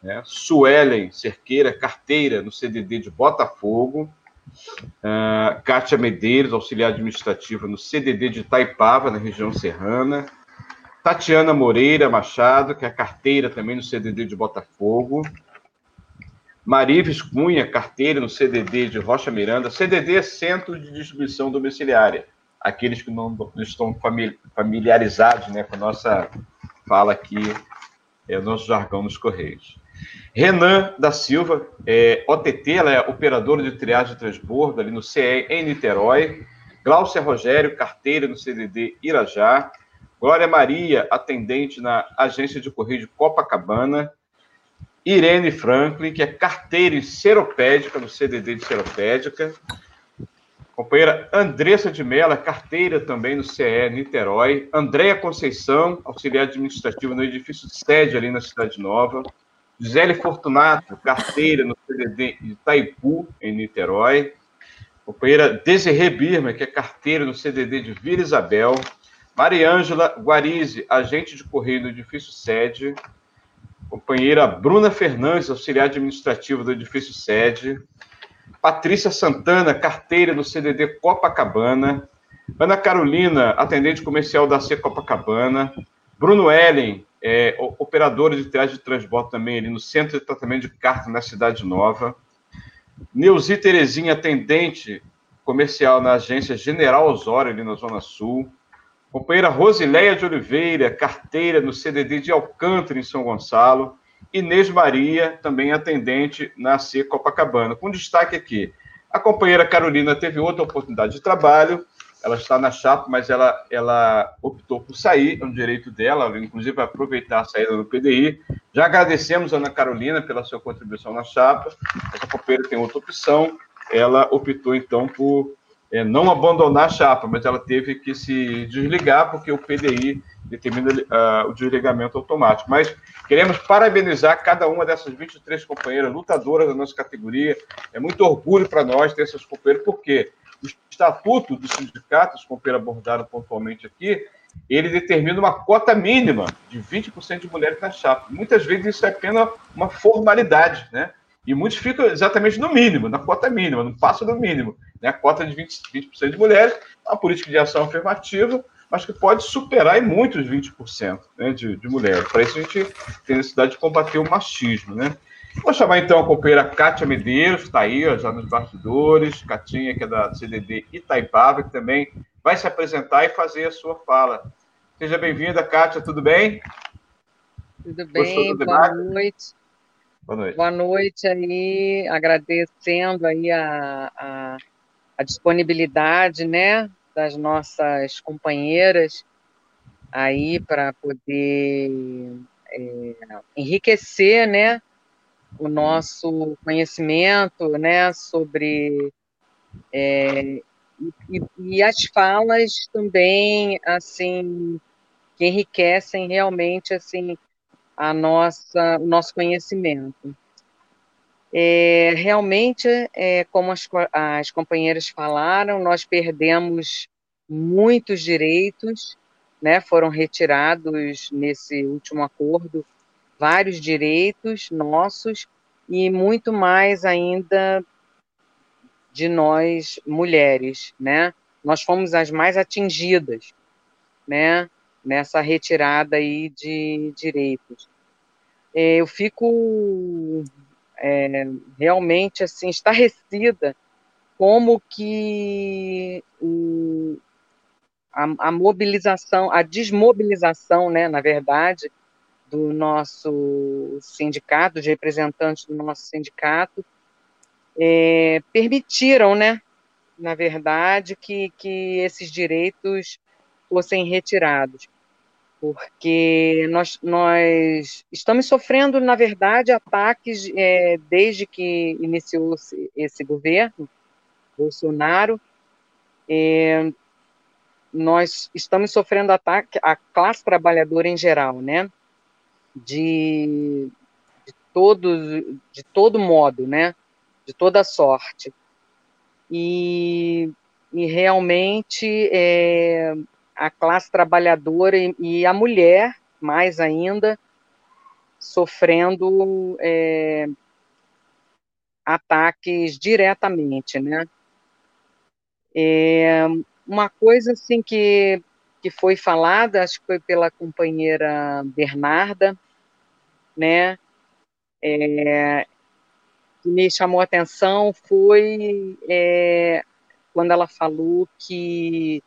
Né? Suelen Cerqueira, carteira no CDD de Botafogo. Uh, Kátia Medeiros, auxiliar administrativa no CDD de Taipava, na região serrana. Tatiana Moreira Machado, que é carteira também no CDD de Botafogo. Marives Cunha, carteira no CDD de Rocha Miranda. CDD é Centro de Distribuição Domiciliária. Aqueles que não estão familiarizados né, com a nossa fala aqui, é o nosso jargão nos Correios. Renan da Silva, é, OTT, ela é operadora de triagem de transbordo ali no CE em Niterói. Glaucia Rogério, carteira no CDD Irajá. Glória Maria, atendente na agência de correio de Copacabana. Irene Franklin, que é carteira em seropédica, no CDD de seropédica. Companheira Andressa de Mello, carteira também no CE Niterói. Andréia Conceição, auxiliar administrativa no edifício sede ali na Cidade Nova. Gisele Fortunato, carteira no CDD de Itaipu, em Niterói. Companheira Desirê Birma, que é carteira no CDD de Vila Isabel. Mariângela Guarizi, agente de correio do edifício sede. Companheira Bruna Fernandes, auxiliar administrativa do edifício sede. Patrícia Santana, carteira do CDD Copacabana. Ana Carolina, atendente comercial da C Copacabana. Bruno Ellen, é, operadora de triagem de transporte também ali no Centro de Tratamento de Carta na Cidade Nova. Neuzi Terezinha, atendente comercial na agência General Osório, ali na Zona Sul. Companheira Rosileia de Oliveira, carteira no CDD de Alcântara, em São Gonçalo. Inês Maria, também atendente na C Copacabana. Com destaque aqui, a companheira Carolina teve outra oportunidade de trabalho, ela está na chapa, mas ela, ela optou por sair, é um direito dela, ela, inclusive aproveitar a saída do PDI. Já agradecemos a Ana Carolina pela sua contribuição na chapa. Essa companheira tem outra opção, ela optou então por é, não abandonar a chapa, mas ela teve que se desligar porque o PDI determina uh, o desligamento automático. Mas queremos parabenizar cada uma dessas 23 companheiras lutadoras da nossa categoria. É muito orgulho para nós ter essas companheiras, porque o estatuto do sindicato, os companheiros abordaram pontualmente aqui, ele determina uma cota mínima de 20% de mulheres na chapa. Muitas vezes isso é apenas uma formalidade, né? E muitos ficam exatamente no mínimo, na cota mínima, não passa do mínimo. Né? A cota de 20%, 20 de mulheres, uma política de ação afirmativa, mas que pode superar em muitos 20% né, de, de mulheres. Para isso a gente tem necessidade de combater o machismo. Né? Vou chamar então a companheira Kátia Medeiros, que está aí ó, já nos bastidores, Catinha, que é da CDD Itaipava, que também vai se apresentar e fazer a sua fala. Seja bem-vinda, Kátia, tudo bem? Tudo bem, boa noite. Boa noite. Boa noite aí, agradecendo aí a, a, a disponibilidade, né, das nossas companheiras aí para poder é, enriquecer, né, o nosso conhecimento, né, sobre é, e, e, as falas também, assim, que enriquecem realmente, assim, a nossa, o nosso conhecimento. É, realmente, é, como as, as companheiras falaram, nós perdemos muitos direitos, né, foram retirados nesse último acordo vários direitos nossos e muito mais ainda de nós mulheres, né? Nós fomos as mais atingidas, né? Nessa retirada aí de direitos. É, eu fico é, realmente assim estarrecida como que a, a, mobilização, a desmobilização, né, na verdade, do nosso sindicato, de representantes do nosso sindicato, é, permitiram, né, na verdade, que, que esses direitos fossem retirados. Porque nós, nós estamos sofrendo, na verdade, ataques é, desde que iniciou -se esse governo, Bolsonaro. É, nós estamos sofrendo ataque à classe trabalhadora em geral, né? De, de, todo, de todo modo, né? De toda sorte. E, e realmente é, a classe trabalhadora e, e, a mulher, mais ainda, sofrendo é, ataques diretamente, né? É, uma coisa assim que, que foi falada, acho que foi pela companheira Bernarda, né? É, que me chamou a atenção foi é, quando ela falou que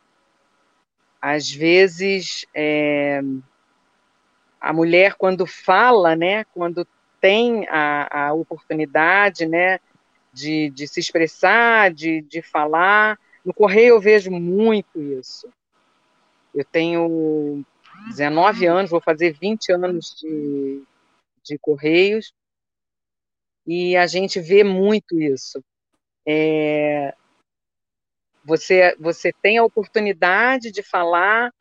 às vezes é, a mulher quando fala, né, quando tem a, a oportunidade, né, de, de se expressar, de, de falar, no Correio eu vejo muito isso. Eu tenho 19 anos, vou fazer 20 anos de, de Correios, e a gente vê muito isso. É, você, você tem a oportunidade de falar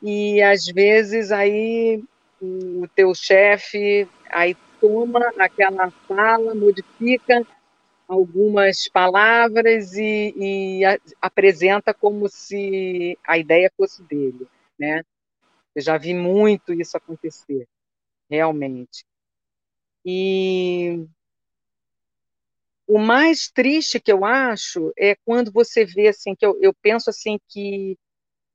e às vezes aí o teu chefe aí toma aquela fala, modifica algumas palavras e, e a, apresenta como se a ideia fosse dele, né? Eu já vi muito isso acontecer, realmente. E o mais triste que eu acho é quando você vê assim que eu, eu penso assim que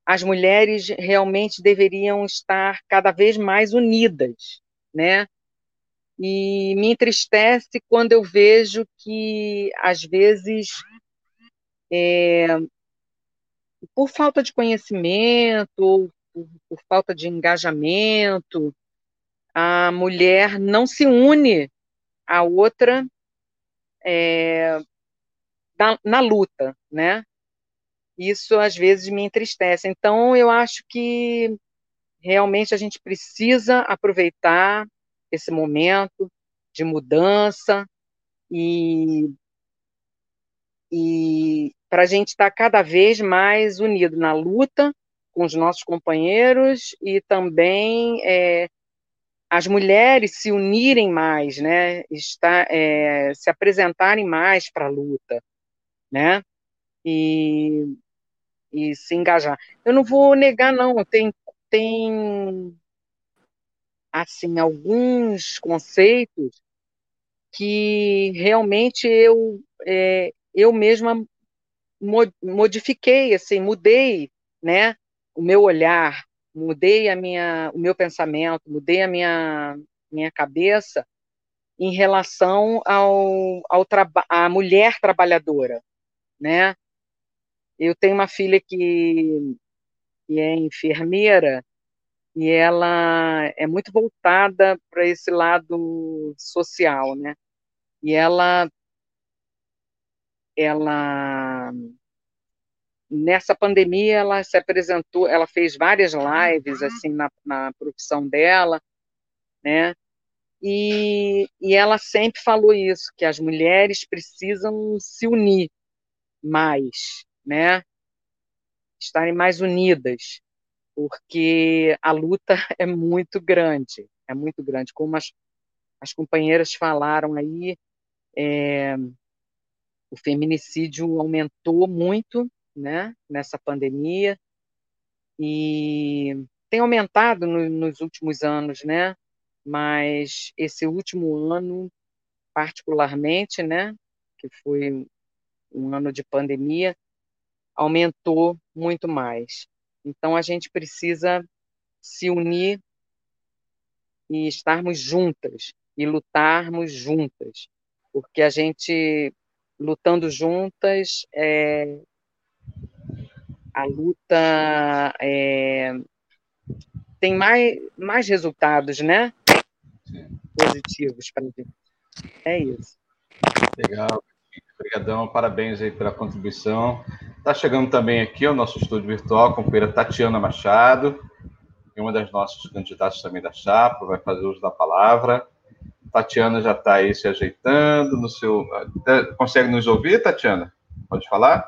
as mulheres realmente deveriam estar cada vez mais unidas, né? E me entristece quando eu vejo que às vezes é, por falta de conhecimento, por, por falta de engajamento, a mulher não se une à outra é, na, na luta, né? Isso às vezes me entristece. Então, eu acho que realmente a gente precisa aproveitar esse momento de mudança e, e para a gente estar tá cada vez mais unido na luta com os nossos companheiros e também é, as mulheres se unirem mais, né, está, é, se apresentarem mais para a luta, né, e, e se engajar. Eu não vou negar, não, tem, tem assim, alguns conceitos que realmente eu, é, eu mesma modifiquei, assim, mudei, né, o meu olhar, mudei a minha, o meu pensamento, mudei a minha, minha cabeça em relação ao, ao à mulher trabalhadora, né? Eu tenho uma filha que, que é enfermeira e ela é muito voltada para esse lado social, né? E ela ela nessa pandemia ela se apresentou, ela fez várias lives assim na, na profissão dela, né? E, e ela sempre falou isso, que as mulheres precisam se unir mais, né? Estarem mais unidas, porque a luta é muito grande, é muito grande. Como as, as companheiras falaram aí, é, o feminicídio aumentou muito né, nessa pandemia, e tem aumentado no, nos últimos anos, né, mas esse último ano, particularmente, né, que foi um ano de pandemia, aumentou muito mais. Então, a gente precisa se unir e estarmos juntas e lutarmos juntas, porque a gente lutando juntas é, a luta é, tem mais, mais resultados, né? Positivos para gente. É isso. Legal. Obrigadão, parabéns aí pela contribuição. Está chegando também aqui o nosso estúdio virtual, a companheira Tatiana Machado. e uma das nossas candidatas também da chapa, vai fazer uso da palavra. Tatiana já está aí se ajeitando no seu. Consegue nos ouvir, Tatiana? Pode falar?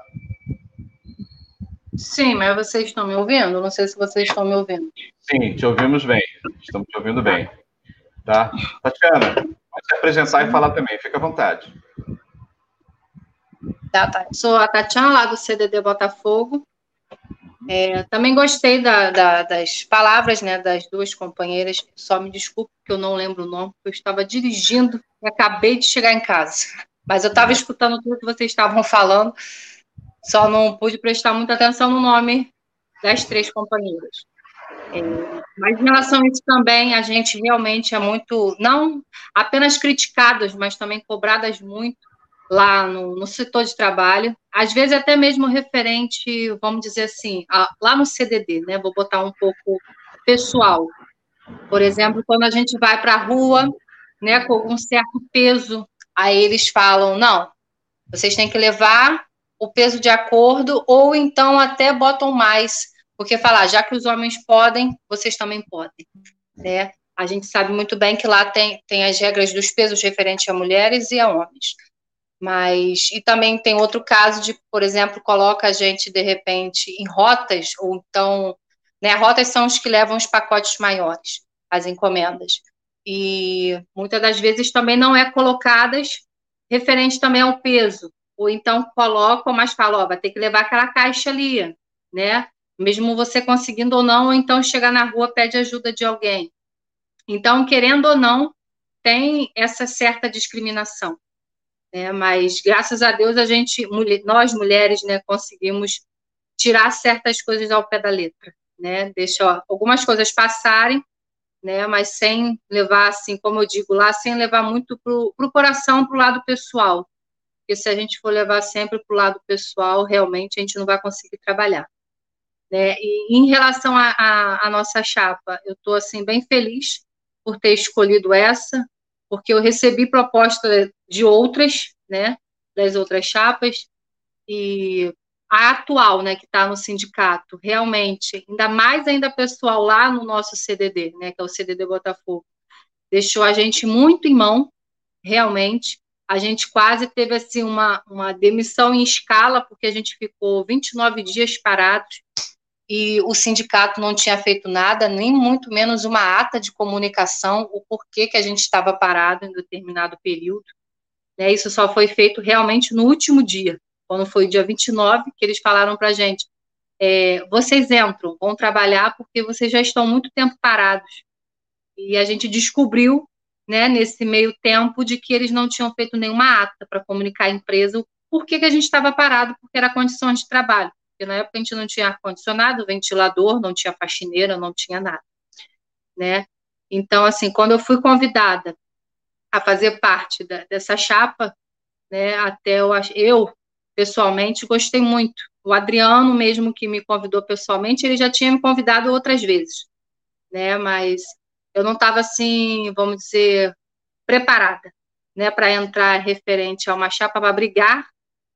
Sim, mas vocês estão me ouvindo? Não sei se vocês estão me ouvindo. Sim, te ouvimos bem. Estamos te ouvindo bem. Tá? Tatiana, pode se apresentar e falar também, fica à vontade. Tá, tá. Sou a Tatiana, lá do CDD Botafogo. É, também gostei da, da, das palavras né, das duas companheiras. Só me desculpe que eu não lembro o nome, porque eu estava dirigindo e acabei de chegar em casa. Mas eu estava escutando tudo que vocês estavam falando, só não pude prestar muita atenção no nome das três companheiras. É, mas em relação a isso também, a gente realmente é muito, não apenas criticadas, mas também cobradas muito lá no, no, setor de trabalho, às vezes até mesmo referente, vamos dizer assim, a, lá no CDD, né? Vou botar um pouco pessoal. Por exemplo, quando a gente vai para a rua, né, com um certo peso, aí eles falam: não, vocês têm que levar o peso de acordo, ou então até botam mais, porque falar, já que os homens podem, vocês também podem, né? A gente sabe muito bem que lá tem, tem as regras dos pesos referentes a mulheres e a homens. Mas, e também tem outro caso de, por exemplo, coloca a gente, de repente, em rotas, ou então, né, rotas são os que levam os pacotes maiores, as encomendas. E muitas das vezes também não é colocadas referente também ao peso, ou então colocam, mas falam, ó, vai ter que levar aquela caixa ali, né? Mesmo você conseguindo ou não, ou então chegar na rua, pede ajuda de alguém. Então, querendo ou não, tem essa certa discriminação né? Mas graças a Deus a gente, nós mulheres, né, conseguimos tirar certas coisas ao pé da letra, né? Deixar algumas coisas passarem, né? Mas sem levar assim, como eu digo lá, sem levar muito pro, pro coração, pro lado pessoal. Porque se a gente for levar sempre pro lado pessoal, realmente a gente não vai conseguir trabalhar. Né? E em relação à nossa chapa, eu estou assim bem feliz por ter escolhido essa, porque eu recebi proposta de outras, né, das outras chapas, e a atual, né, que está no sindicato, realmente, ainda mais ainda pessoal lá no nosso CDD, né, que é o CDD Botafogo, deixou a gente muito em mão, realmente, a gente quase teve, assim, uma, uma demissão em escala, porque a gente ficou 29 dias parados, e o sindicato não tinha feito nada, nem muito menos uma ata de comunicação, o porquê que a gente estava parado em determinado período. Né? Isso só foi feito realmente no último dia, quando foi dia 29, que eles falaram para a gente: é, vocês entram, vão trabalhar porque vocês já estão muito tempo parados. E a gente descobriu, né, nesse meio tempo, de que eles não tinham feito nenhuma ata para comunicar à empresa o porquê que a gente estava parado, porque era condições de trabalho porque na época a gente não tinha ar-condicionado, ventilador, não tinha faxineira, não tinha nada, né? Então, assim, quando eu fui convidada a fazer parte da, dessa chapa, né, até eu, eu, pessoalmente, gostei muito. O Adriano, mesmo que me convidou pessoalmente, ele já tinha me convidado outras vezes, né, mas eu não estava, assim, vamos dizer, preparada, né, para entrar referente a uma chapa para brigar,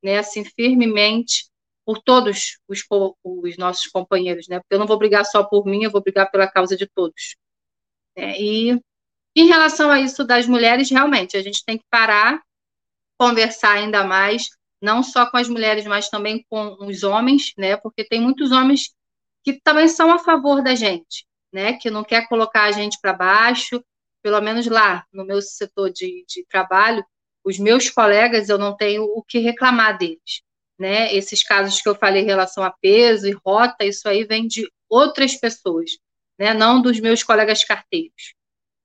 né, assim, firmemente por todos os, os, nossos companheiros, né? Porque eu não vou brigar só por mim, eu vou brigar pela causa de todos. É, e em relação a isso das mulheres, realmente, a gente tem que parar, conversar ainda mais, não só com as mulheres, mas também com os homens, né? Porque tem muitos homens que também são a favor da gente, né? Que não quer colocar a gente para baixo, pelo menos lá no meu setor de, de trabalho, os meus colegas, eu não tenho o que reclamar deles né? Esses casos que eu falei em relação a peso e rota, isso aí vem de outras pessoas, né? Não dos meus colegas carteiros,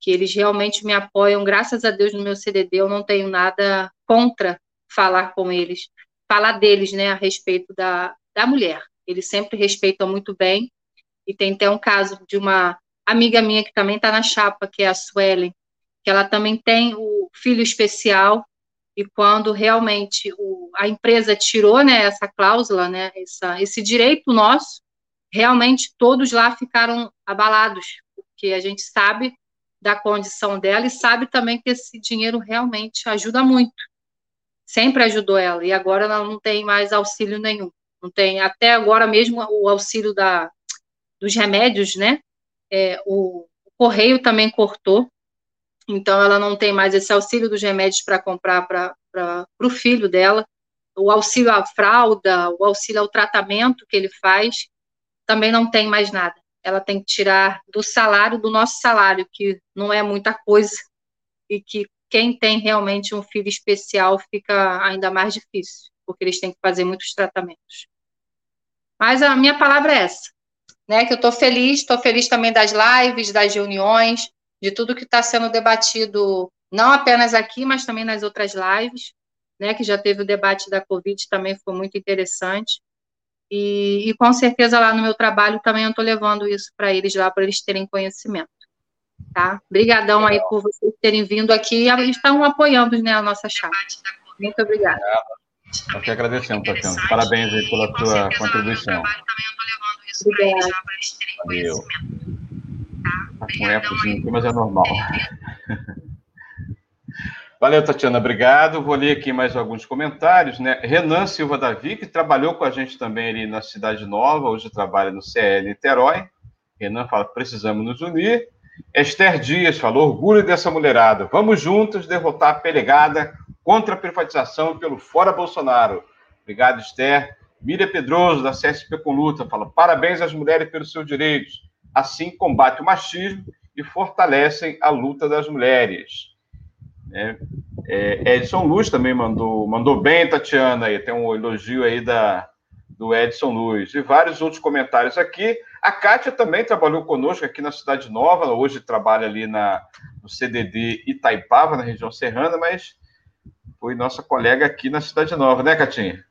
que eles realmente me apoiam, graças a Deus, no meu CDD, eu não tenho nada contra falar com eles, falar deles, né, a respeito da, da mulher. Eles sempre respeitam muito bem, e tem até um caso de uma amiga minha que também está na chapa, que é a Suelen, que ela também tem o filho especial, e quando realmente o, a empresa tirou né, essa cláusula, né, essa, esse direito nosso, realmente todos lá ficaram abalados, porque a gente sabe da condição dela e sabe também que esse dinheiro realmente ajuda muito. Sempre ajudou ela, e agora ela não tem mais auxílio nenhum. Não tem, até agora mesmo o auxílio da, dos remédios, né? é, o, o correio também cortou, então ela não tem mais esse auxílio dos remédios para comprar para o filho dela, o auxílio à fralda, o auxílio ao tratamento que ele faz, também não tem mais nada. Ela tem que tirar do salário, do nosso salário, que não é muita coisa, e que quem tem realmente um filho especial fica ainda mais difícil, porque eles têm que fazer muitos tratamentos. Mas a minha palavra é essa, né? Que eu estou feliz, estou feliz também das lives, das reuniões, de tudo que está sendo debatido, não apenas aqui, mas também nas outras lives, né? Que já teve o debate da Covid, também foi muito interessante. E, e com certeza lá no meu trabalho também eu estou levando isso para eles lá, para eles terem conhecimento. Tá? Obrigadão aí por vocês terem vindo aqui e estão apoiando né, a nossa chapa. Muito obrigada. Nós que agradecemos, Tatiana. Parabéns aí pela tua contribuição. Obrigada. Valeu. Tá com ecozinho aqui, mas é normal. Valeu, Tatiana, obrigado. Vou ler aqui mais alguns comentários. Né? Renan Silva Davi, que trabalhou com a gente também ali na Cidade Nova, hoje trabalha no CL Niterói. Renan fala: precisamos nos unir. Esther Dias falou: orgulho dessa mulherada. Vamos juntos derrotar a pelegada contra a privatização pelo Fora Bolsonaro. Obrigado, Esther. Miriam Pedroso, da CSP com Luta, fala: parabéns às mulheres pelos seus direitos. Assim combate o machismo e fortalecem a luta das mulheres. É, é, Edson Luz também mandou, mandou bem, Tatiana, aí tem um elogio aí da, do Edson Luz. E vários outros comentários aqui. A Kátia também trabalhou conosco aqui na Cidade Nova, hoje trabalha ali na, no CDD Itaipava, na região serrana, mas foi nossa colega aqui na Cidade Nova, né, Catinha?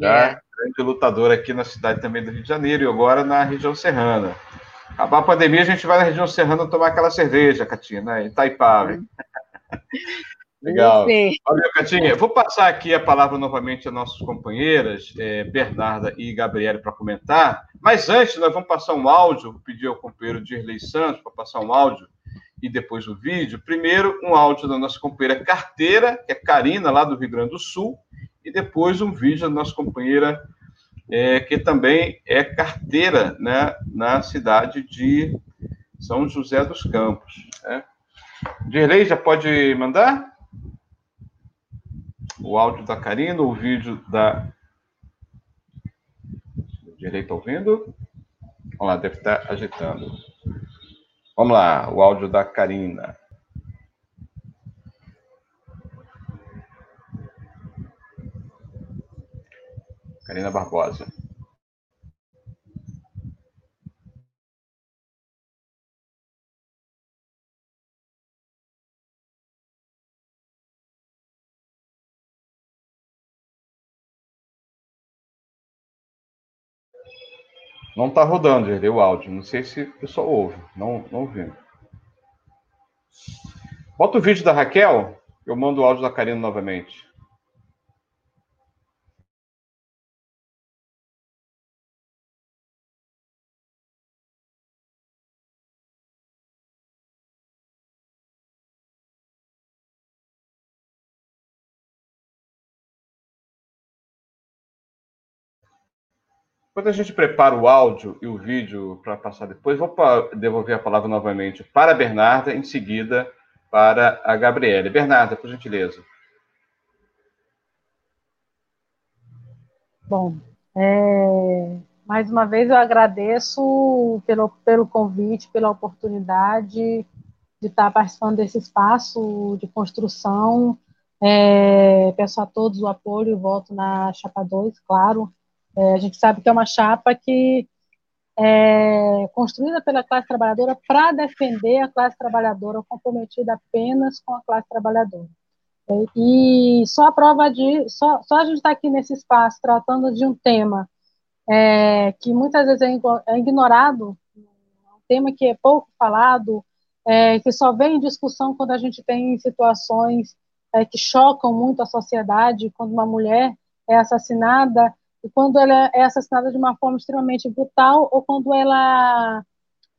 É. grande lutadora aqui na cidade também do Rio de Janeiro e agora na região serrana. Acabar a pandemia, a gente vai na região serrana tomar aquela cerveja, Catinha, né? Itaipava. Legal. Valeu, Catinha. Vou passar aqui a palavra novamente às nossas companheiras, é, Bernarda e Gabriela, para comentar. Mas antes, nós vamos passar um áudio. Vou pedir ao companheiro Dirley Santos para passar um áudio e depois o vídeo. Primeiro, um áudio da nossa companheira Carteira, que é Karina, lá do Rio Grande do Sul. E depois um vídeo da nossa companheira, é, que também é carteira né, na cidade de São José dos Campos. Né? Dirley, já pode mandar? o áudio da Karina, o vídeo da. Direito ouvindo? Vamos lá, deve estar agitando. Vamos lá, o áudio da Karina. Karina Barbosa. Não está rodando, ele, o áudio. Não sei se o pessoal ouve. Não, não ouvindo. Bota o vídeo da Raquel. Eu mando o áudio da Karina novamente. Quando a gente prepara o áudio e o vídeo para passar depois, vou devolver a palavra novamente para a Bernarda, em seguida para a Gabriela. Bernarda, por gentileza. Bom, é, mais uma vez eu agradeço pelo, pelo convite, pela oportunidade de estar participando desse espaço de construção. É, peço a todos o apoio e voto na Chapa 2, claro. É, a gente sabe que é uma chapa que é construída pela classe trabalhadora para defender a classe trabalhadora, comprometida apenas com a classe trabalhadora. É, e só a prova de, só, só a gente está aqui nesse espaço tratando de um tema é, que muitas vezes é, é ignorado, um tema que é pouco falado, é, que só vem em discussão quando a gente tem situações é, que chocam muito a sociedade, quando uma mulher é assassinada e quando ela é assassinada de uma forma extremamente brutal ou quando ela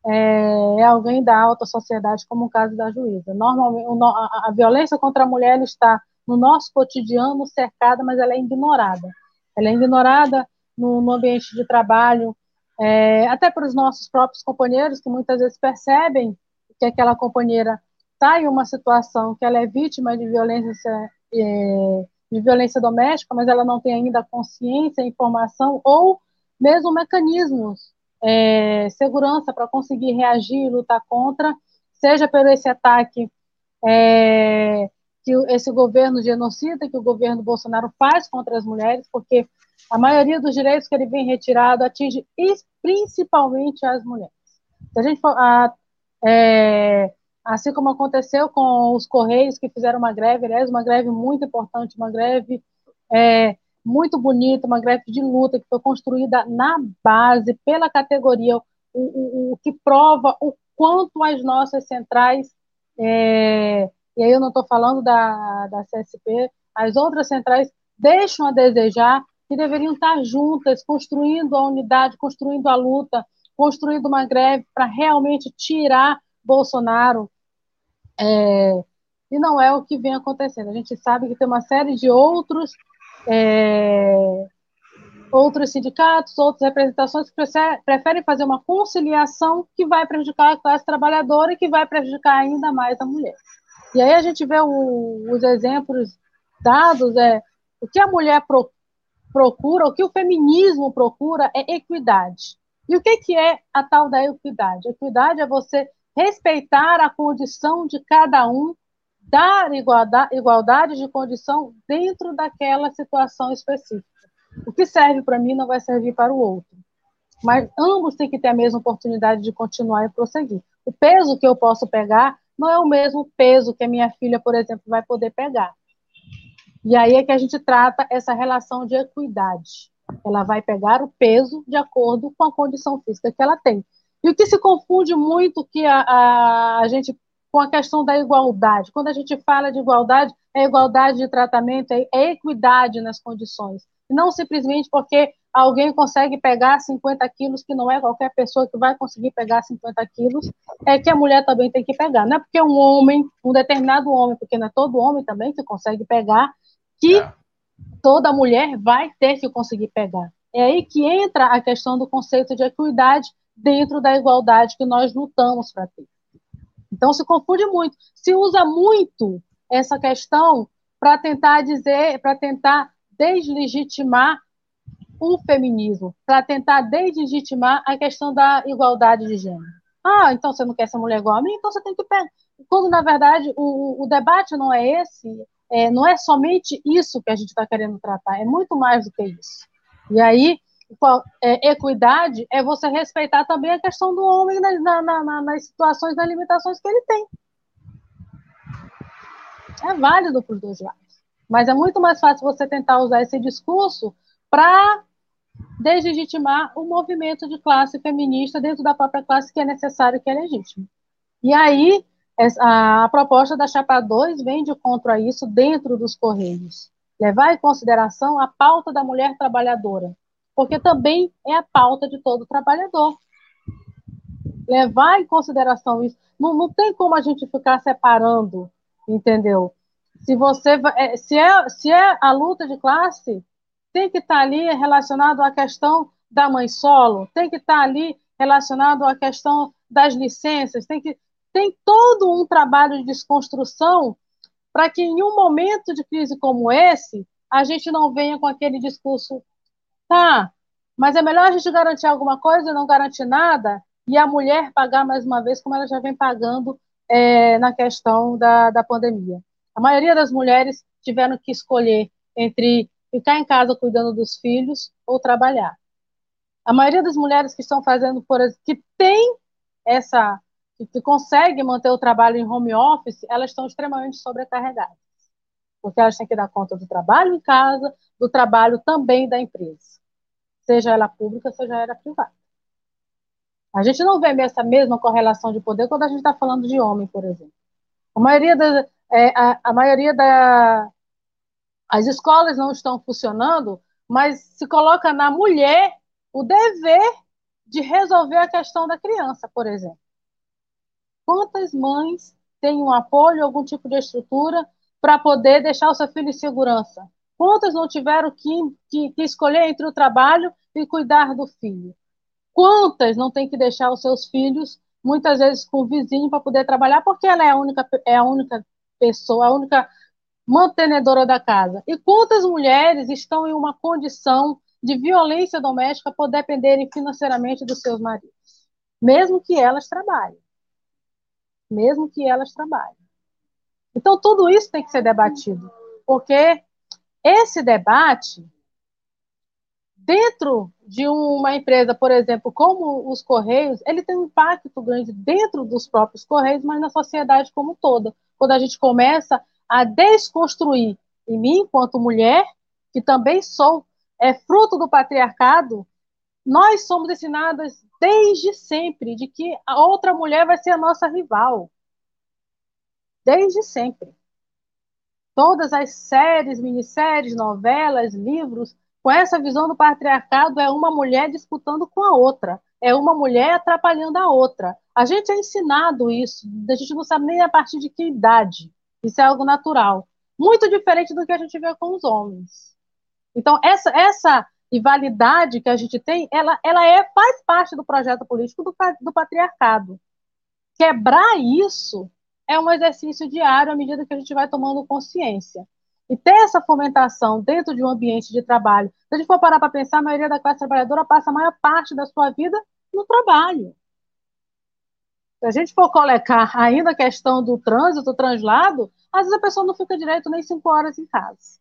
é, é alguém da alta sociedade, como o caso da juíza. Normalmente, a, violência contra a mulher está no nosso cotidiano cercada, mas ela é ignorada. Ela é ignorada no, no ambiente de trabalho, é, até para os nossos próprios companheiros, que muitas vezes percebem que aquela companheira está em uma situação que ela é vítima de violência, é, de violência doméstica, mas ela não tem ainda consciência, informação ou mesmo mecanismos, é, segurança para conseguir reagir e lutar contra, seja por esse ataque é, que esse governo genocida, que o governo Bolsonaro faz contra as mulheres, porque a maioria dos direitos que ele vem retirado atinge principalmente as mulheres. Se a gente for, a, é, assim como aconteceu com os Correios, que fizeram uma greve, aliás, uma greve muito importante, uma greve é, muito bonita, uma greve de luta que foi construída na base, pela categoria, o, o, o que prova o quanto as nossas centrais, é, e aí eu não estou falando da, da CSP, as outras centrais deixam a desejar que deveriam estar juntas, construindo a unidade, construindo a luta, construindo uma greve para realmente tirar Bolsonaro. É, e não é o que vem acontecendo. A gente sabe que tem uma série de outros é, outros sindicatos, outras representações que preferem fazer uma conciliação que vai prejudicar a classe trabalhadora e que vai prejudicar ainda mais a mulher. E aí a gente vê o, os exemplos dados, é o que a mulher pro, procura, o que o feminismo procura é equidade. E o que, que é a tal da equidade? Equidade é você respeitar a condição de cada um dar igualdade, de condição dentro daquela situação específica. O que serve para mim não vai servir para o outro. Mas ambos têm que ter a mesma oportunidade de continuar e prosseguir. O peso que eu posso pegar não é o mesmo peso que a minha filha, por exemplo, vai poder pegar. E aí é que a gente trata essa relação de equidade. Ela vai pegar o peso de acordo com a condição física que ela tem. E o que se confunde muito que a, a, a gente com a questão da igualdade. Quando a gente fala de igualdade, é igualdade de tratamento, é, é equidade nas condições. Não simplesmente porque alguém consegue pegar 50 quilos, que não é qualquer pessoa que vai conseguir pegar 50 quilos, é que a mulher também tem que pegar. Não é porque um homem, um determinado homem, porque não é todo homem também que consegue pegar, que é. toda mulher vai ter que conseguir pegar. É aí que entra a questão do conceito de equidade dentro da igualdade que nós lutamos para ter. Então se confunde muito. Se usa muito essa questão para tentar dizer, para tentar deslegitimar o feminismo, para tentar deslegitimar a questão da igualdade de gênero. Ah, então você não quer ser mulher igual a mim, então você tem que pegar. Quando, na verdade, o, o debate não é esse, é, não é somente isso que a gente está querendo tratar, é muito mais do que isso. E aí, é, equidade é você respeitar também a questão do homem na, na, na, nas situações, nas limitações que ele tem. É válido para os dois lados. Mas é muito mais fácil você tentar usar esse discurso para deslegitimar o movimento de classe feminista dentro da própria classe que é necessário que é legítimo. E aí, a proposta da Chapa 2 vem de contra isso dentro dos Correios. Levar em consideração a pauta da mulher trabalhadora, porque também é a pauta de todo trabalhador. Levar em consideração isso. Não, não tem como a gente ficar separando, entendeu? Se você é, se é, se é a luta de classe, tem que estar tá ali relacionado à questão da mãe solo, tem que estar tá ali relacionado à questão das licenças, tem que tem todo um trabalho de desconstrução para que em um momento de crise como esse, a gente não venha com aquele discurso Tá, mas é melhor a gente garantir alguma coisa e não garantir nada, e a mulher pagar mais uma vez, como ela já vem pagando é, na questão da, da pandemia. A maioria das mulheres tiveram que escolher entre ficar em casa cuidando dos filhos ou trabalhar. A maioria das mulheres que estão fazendo, por que tem essa, que consegue manter o trabalho em home office, elas estão extremamente sobrecarregadas. Porque elas têm que dar conta do trabalho em casa, do trabalho também da empresa seja ela pública, seja ela privada. A gente não vê essa mesma correlação de poder quando a gente está falando de homem, por exemplo. A maioria da, é, a, a, maioria da, as escolas não estão funcionando, mas se coloca na mulher o dever de resolver a questão da criança, por exemplo. Quantas mães têm um apoio, algum tipo de estrutura para poder deixar o seu filho em segurança? Quantas não tiveram que, que, que escolher entre o trabalho e cuidar do filho? Quantas não tem que deixar os seus filhos, muitas vezes com o vizinho, para poder trabalhar, porque ela é a única, é a única pessoa, a única mantenedora da casa. E quantas mulheres estão em uma condição de violência doméstica por dependerem financeiramente dos seus maridos, mesmo que elas trabalhem. Mesmo que elas trabalhem. Então, tudo isso tem que ser debatido, porque esse debate, dentro de uma empresa, por exemplo, como os Correios, ele tem um impacto grande dentro dos próprios Correios, mas na sociedade como toda. Quando a gente começa a desconstruir em mim, enquanto mulher, que também sou é fruto do patriarcado, nós somos ensinadas desde sempre de que a outra mulher vai ser a nossa rival. Desde sempre. Todas as séries, minisséries, novelas, livros, com essa visão do patriarcado, é uma mulher disputando com a outra. É uma mulher atrapalhando a outra. A gente é ensinado isso, a gente não sabe nem a partir de que idade. Isso é algo natural. Muito diferente do que a gente vê com os homens. Então, essa, essa rivalidade que a gente tem, ela, ela é, faz parte do projeto político do, do patriarcado. Quebrar isso é um exercício diário à medida que a gente vai tomando consciência. E ter essa fomentação dentro de um ambiente de trabalho. Se a gente for parar para pensar, a maioria da classe trabalhadora passa a maior parte da sua vida no trabalho. Se a gente for colocar ainda a questão do trânsito, translado, às vezes a pessoa não fica direito nem cinco horas em casa.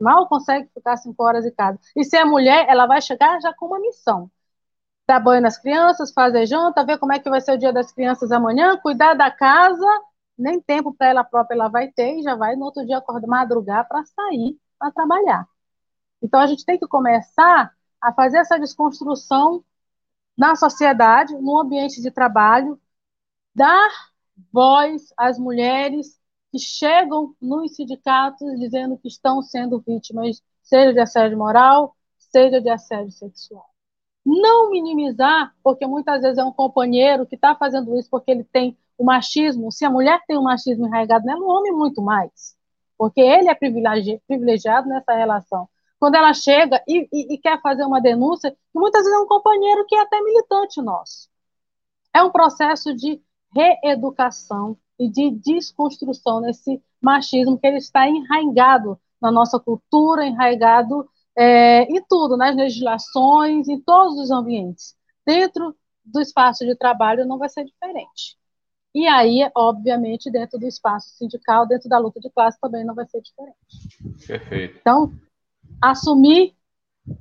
Mal consegue ficar cinco horas em casa. E se é mulher, ela vai chegar já com uma missão. Dar banho nas crianças, fazer janta, ver como é que vai ser o dia das crianças amanhã, cuidar da casa, nem tempo para ela própria ela vai ter e já vai no outro dia acordar, madrugar para sair para trabalhar. Então a gente tem que começar a fazer essa desconstrução na sociedade, no ambiente de trabalho, dar voz às mulheres que chegam nos sindicatos dizendo que estão sendo vítimas, seja de assédio moral, seja de assédio sexual. Não minimizar, porque muitas vezes é um companheiro que está fazendo isso porque ele tem o machismo. Se a mulher tem o machismo enraizado nela, o homem muito mais, porque ele é privilegiado nessa relação quando ela chega e, e, e, quer fazer uma denúncia, muitas vezes é um companheiro que é até militante nosso. É um processo de reeducação e de desconstrução nesse machismo que ele está enraizado na nossa cultura, enraizado é, em tudo, nas legislações, em todos os ambientes. Dentro do espaço de trabalho não vai ser diferente. E aí, obviamente, dentro do espaço sindical, dentro da luta de classe também não vai ser diferente. Perfeito. Então, assumir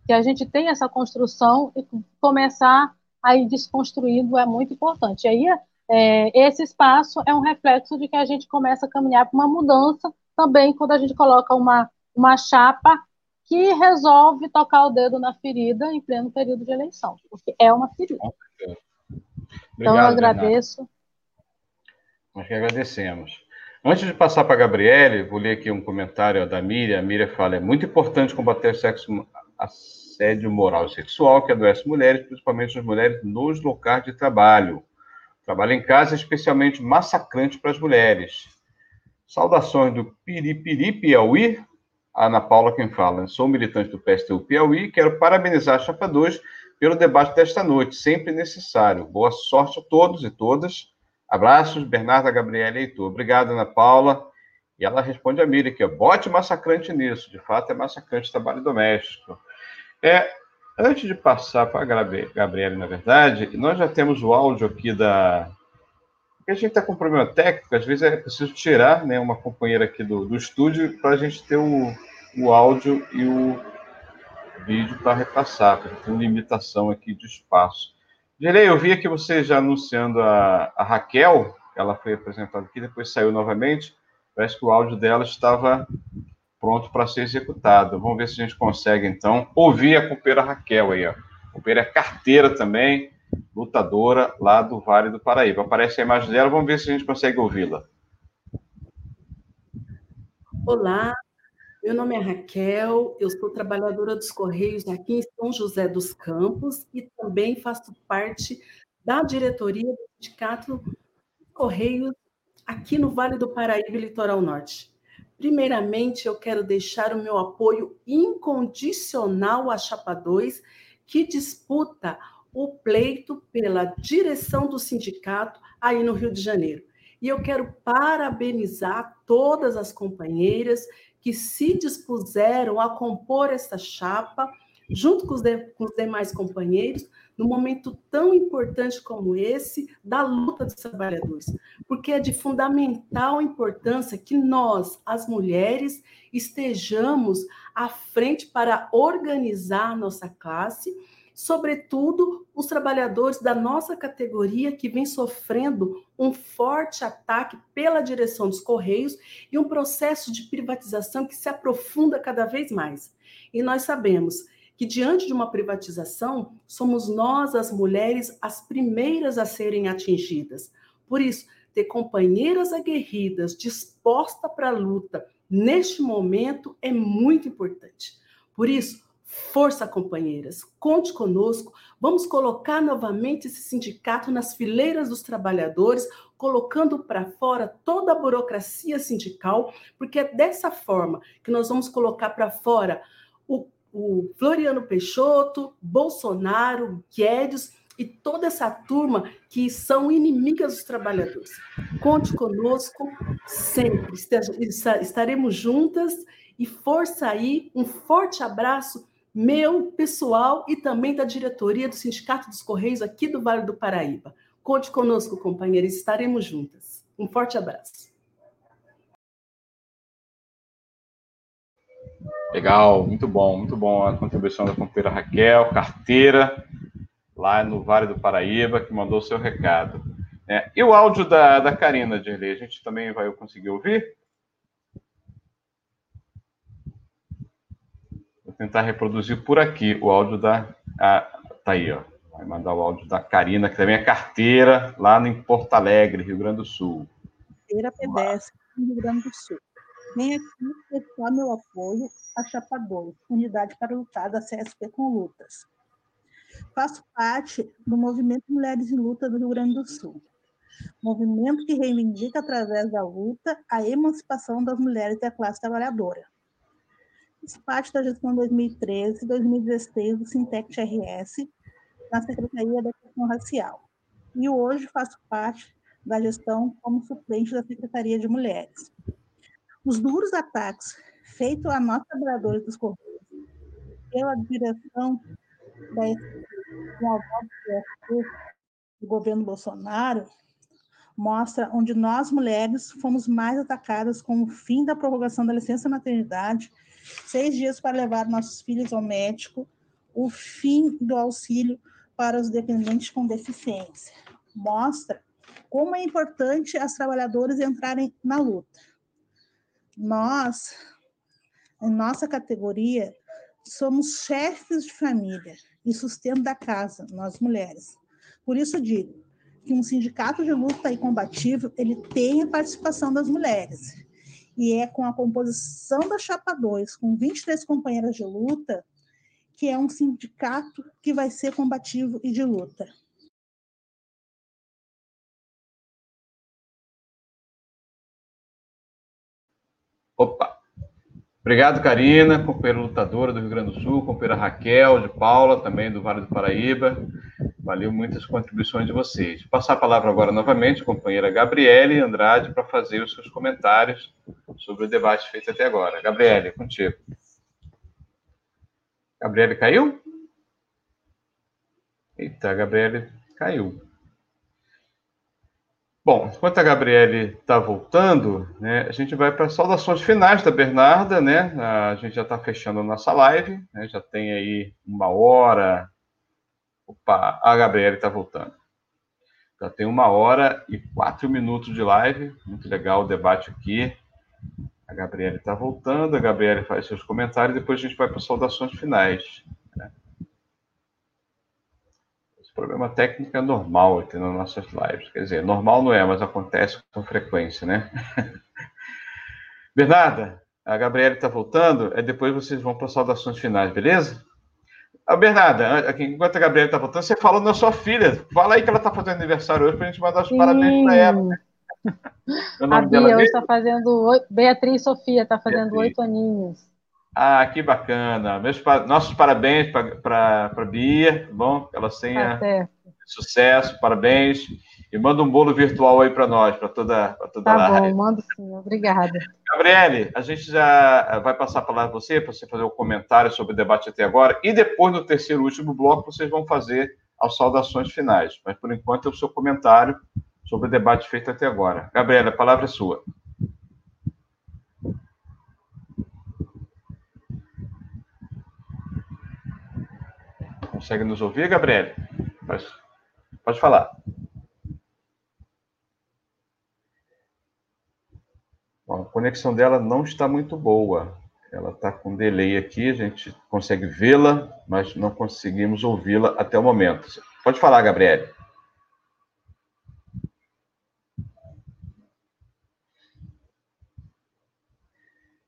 que a gente tem essa construção e começar a ir desconstruindo é muito importante. E aí, é, esse espaço é um reflexo de que a gente começa a caminhar para uma mudança também quando a gente coloca uma, uma chapa que resolve tocar o dedo na ferida em pleno período de eleição, porque é uma ferida. Obrigado, então, eu agradeço. Nós que agradecemos. Antes de passar para a Gabriele, vou ler aqui um comentário da Miriam. A Miriam fala: é muito importante combater sexo, assédio moral e sexual que adoece mulheres, principalmente as mulheres nos locais de trabalho. Trabalho em casa é especialmente massacrante para as mulheres. Saudações do Piripiri Piauí. Ana Paula quem fala. Sou militante do PSTU Piauí e quero parabenizar a Chapa 2 pelo debate desta noite, sempre necessário. Boa sorte a todos e todas Abraços, Bernarda Gabriela Heitor. Obrigado, Ana Paula. E ela responde a Miriam aqui, bote massacrante nisso. De fato, é massacrante trabalho doméstico. É, antes de passar para a Gabriela, na verdade, nós já temos o áudio aqui da... Porque a gente está com problema técnico, às vezes é preciso tirar né, uma companheira aqui do, do estúdio para a gente ter o, o áudio e o vídeo para repassar, porque tem limitação aqui de espaço. Direi, eu vi aqui você já anunciando a, a Raquel, ela foi apresentada aqui, depois saiu novamente. Parece que o áudio dela estava pronto para ser executado. Vamos ver se a gente consegue, então, ouvir a companheira Raquel aí, ó. A companheira é carteira também, lutadora lá do Vale do Paraíba. Aparece a imagem dela, vamos ver se a gente consegue ouvi-la. Olá, meu nome é Raquel, eu sou trabalhadora dos Correios aqui em São José dos Campos e também faço parte da diretoria do Sindicato Correios aqui no Vale do Paraíba e Litoral Norte. Primeiramente, eu quero deixar o meu apoio incondicional à Chapa 2, que disputa o pleito pela direção do sindicato aí no Rio de Janeiro. E eu quero parabenizar todas as companheiras que se dispuseram a compor essa chapa, junto com os, de, com os demais companheiros, num momento tão importante como esse da luta dos trabalhadores, porque é de fundamental importância que nós, as mulheres, estejamos à frente para organizar nossa classe, sobretudo os trabalhadores da nossa categoria que vem sofrendo um forte ataque pela direção dos Correios e um processo de privatização que se aprofunda cada vez mais. E nós sabemos que diante de uma privatização, somos nós, as mulheres, as primeiras a serem atingidas. Por isso, ter companheiras aguerridas, dispostas para a luta neste momento é muito importante. Por isso, força, companheiras, conte conosco. Vamos colocar novamente esse sindicato nas fileiras dos trabalhadores, colocando para fora toda a burocracia sindical, porque é dessa forma que nós vamos colocar para fora o o Floriano Peixoto, Bolsonaro, Guedes e toda essa turma que são inimigas dos trabalhadores. Conte conosco sempre, estaremos juntas e força aí, um forte abraço meu, pessoal e também da diretoria do Sindicato dos Correios aqui do Vale do Paraíba. Conte conosco, companheiros, estaremos juntas. Um forte abraço. Legal, muito bom, muito bom a contribuição da companheira Raquel, carteira, lá no Vale do Paraíba, que mandou o seu recado. É, e o áudio da, da Karina, Dirley, a gente também vai conseguir ouvir? Tentar reproduzir por aqui o áudio da. Ah, tá aí, ó. Vai mandar o áudio da Karina, que também é carteira, lá em Porto Alegre, Rio Grande do Sul. Carteira pedestre, Rio Grande do Sul. Venho aqui prestar meu apoio à Chapa 2, Unidade para Lutar da CSP com Lutas. Faço parte do Movimento Mulheres em Luta do Rio Grande do Sul, movimento que reivindica, através da luta, a emancipação das mulheres da classe trabalhadora. Fiz parte da gestão 2013 e 2016 do Sintec RS na Secretaria da Questão Racial. E hoje faço parte da gestão como suplente da Secretaria de Mulheres. Os duros ataques feitos a nós trabalhadores dos Correios pela direção da do governo Bolsonaro mostra onde nós mulheres fomos mais atacadas com o fim da prorrogação da licença maternidade, seis dias para levar nossos filhos ao médico, o fim do auxílio para os dependentes com deficiência. Mostra como é importante as trabalhadoras entrarem na luta nós, em nossa categoria, somos chefes de família e sustento da casa, nós mulheres. Por isso digo que um sindicato de luta e combativo, ele tem a participação das mulheres. E é com a composição da Chapa 2, com 23 companheiras de luta, que é um sindicato que vai ser combativo e de luta. Opa! Obrigado, Karina, companheira lutadora do Rio Grande do Sul, companheira Raquel, de Paula, também do Vale do Paraíba. Valeu muitas contribuições de vocês. Vou passar a palavra agora novamente companheira Gabriele Andrade para fazer os seus comentários sobre o debate feito até agora. Gabriele, contigo. Gabriele caiu? Eita, Gabriele caiu. Bom, enquanto a Gabriele está voltando, né, a gente vai para as saudações finais da Bernarda, né? A gente já está fechando a nossa live, né, já tem aí uma hora. Opa, a Gabriele está voltando. Já tem uma hora e quatro minutos de live, muito legal o debate aqui. A Gabriele está voltando, a Gabriele faz seus comentários, depois a gente vai para as saudações finais. Problema técnico é normal aqui nas nossas lives. Quer dizer, normal não é, mas acontece com frequência, né? Bernarda, a Gabriela está voltando, é depois vocês vão para as saudações finais, beleza? A Bernarda, enquanto a Gabriela está voltando, você falou da sua filha. Fala aí que ela está fazendo aniversário hoje para a gente mandar os Sim. parabéns para ela. Né? a Bia hoje está fazendo. Beatriz Sofia está fazendo oito aninhos. Ah, que bacana. Meus, nossos parabéns para a Bia, tá bom? Que ela tenha tá sucesso, parabéns. E manda um bolo virtual aí para nós, para toda, pra toda tá a live. Tá bom, mando sim, obrigada. Gabriele, a gente já vai passar a palavra para você, para você fazer o um comentário sobre o debate até agora, e depois, no terceiro e último bloco, vocês vão fazer as saudações finais. Mas, por enquanto, é o seu comentário sobre o debate feito até agora. Gabriela, a palavra é sua. Consegue nos ouvir, Gabriele? Pode, falar. Bom, a conexão dela não está muito boa. Ela está com delay aqui, a gente consegue vê-la, mas não conseguimos ouvi-la até o momento. Pode falar, Gabriele.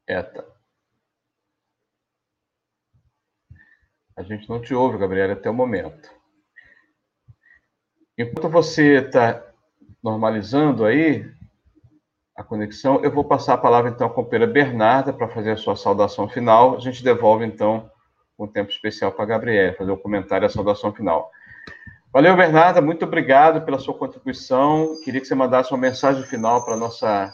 É, tá. A gente não te ouve, Gabriela, até o momento. Enquanto você está normalizando aí a conexão, eu vou passar a palavra então à companheira Bernarda para fazer a sua saudação final. A gente devolve então um tempo especial para a Gabriela, fazer o comentário e a saudação final. Valeu, Bernarda, muito obrigado pela sua contribuição. Queria que você mandasse uma mensagem final para a nossa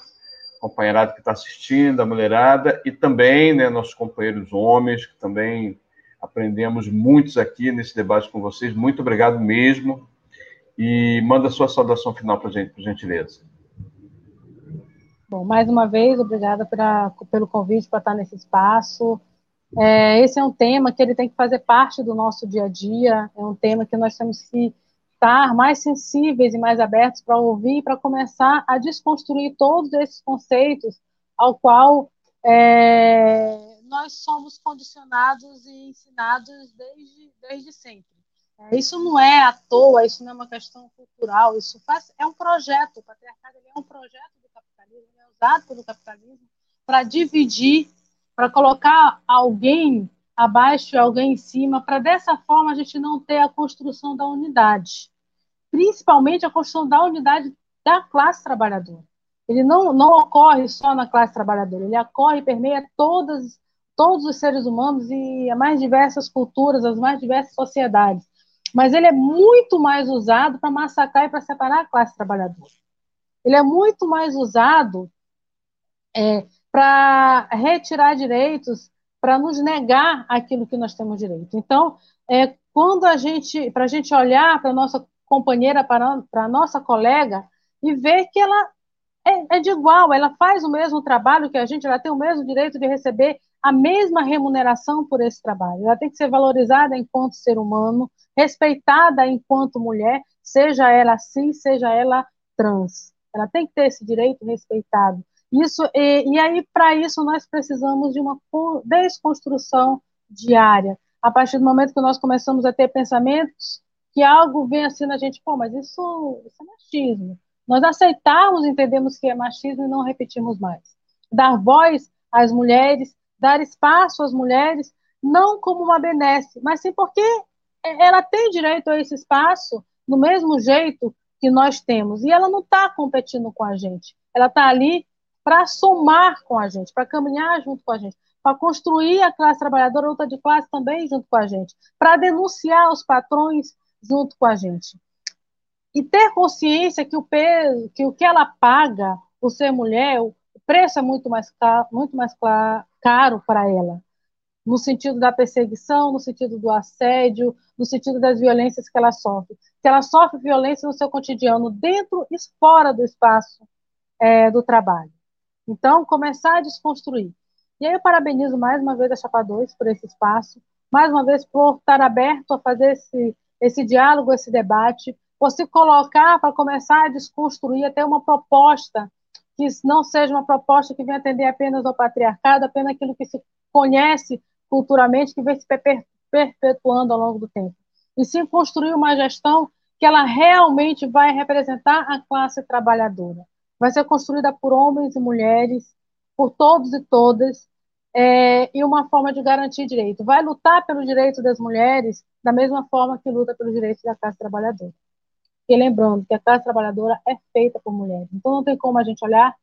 companheirada que está assistindo, a mulherada, e também né, nossos companheiros homens, que também aprendemos muitos aqui nesse debate com vocês. Muito obrigado mesmo. E manda sua saudação final para a gente, por gentileza. Bom, mais uma vez, obrigada pra, pelo convite para estar nesse espaço. É, esse é um tema que ele tem que fazer parte do nosso dia a dia, é um tema que nós temos que estar mais sensíveis e mais abertos para ouvir, para começar a desconstruir todos esses conceitos ao qual é, nós somos condicionados e ensinados desde, desde sempre. É, isso não é à toa, isso não é uma questão cultural, isso faz, é um projeto, o patriarcado é um projeto do capitalismo, é usado pelo capitalismo para dividir, para colocar alguém abaixo e alguém em cima, para dessa forma a gente não ter a construção da unidade, principalmente a construção da unidade da classe trabalhadora. Ele não, não ocorre só na classe trabalhadora, ele ocorre e permeia todas, todos os seres humanos e as mais diversas culturas, as mais diversas sociedades. Mas ele é muito mais usado para massacrar e para separar a classe trabalhadora. Ele é muito mais usado é, para retirar direitos para nos negar aquilo que nós temos direito. Então, é, quando a gente, para a gente olhar para nossa companheira, para a nossa colega, e ver que ela é, é, de igual, ela faz o mesmo trabalho que a gente, ela tem o mesmo direito de receber a mesma remuneração por esse trabalho. Ela tem que ser valorizada enquanto ser humano, respeitada enquanto mulher, seja ela cis, seja ela trans. Ela tem que ter esse direito respeitado. Isso, e, e aí, para isso, nós precisamos de uma desconstrução diária. A partir do momento que nós começamos a ter pensamentos que algo vem assim na gente, pô, mas isso, isso é machismo. Nós aceitamos, entendemos que é machismo e não repetimos mais. Dar voz às mulheres, dar espaço às mulheres, não como uma benesse, mas sim porque ela tem direito a esse espaço do mesmo jeito que nós temos. E ela não está competindo com a gente. Ela está ali para somar com a gente, para caminhar junto com a gente, para construir a classe trabalhadora, a luta de classe também junto com a gente, para denunciar os patrões junto com a gente. E ter consciência que o peso, que o que ela paga por ser mulher, o preço é muito mais caro, muito mais caro para ela, no sentido da perseguição, no sentido do assédio, no sentido das violências que ela sofre. Que ela sofre violência no seu cotidiano, dentro e fora do espaço é, do trabalho. Então, começar a desconstruir. E aí eu parabenizo mais uma vez a Chapa 2 por esse espaço, mais uma vez por estar aberto a fazer esse, esse diálogo, esse debate, se colocar para começar a desconstruir até uma proposta que não seja uma proposta que venha atender apenas ao patriarcado, apenas aquilo que se conhece culturalmente, que vem se perpetuando ao longo do tempo. E sim construir uma gestão que ela realmente vai representar a classe trabalhadora vai ser construída por homens e mulheres, por todos e todas, é, e uma forma de garantir direito. Vai lutar pelo direito das mulheres da mesma forma que luta pelos direitos da classe trabalhadora. E lembrando que a classe trabalhadora é feita por mulheres. Então não tem como a gente olhar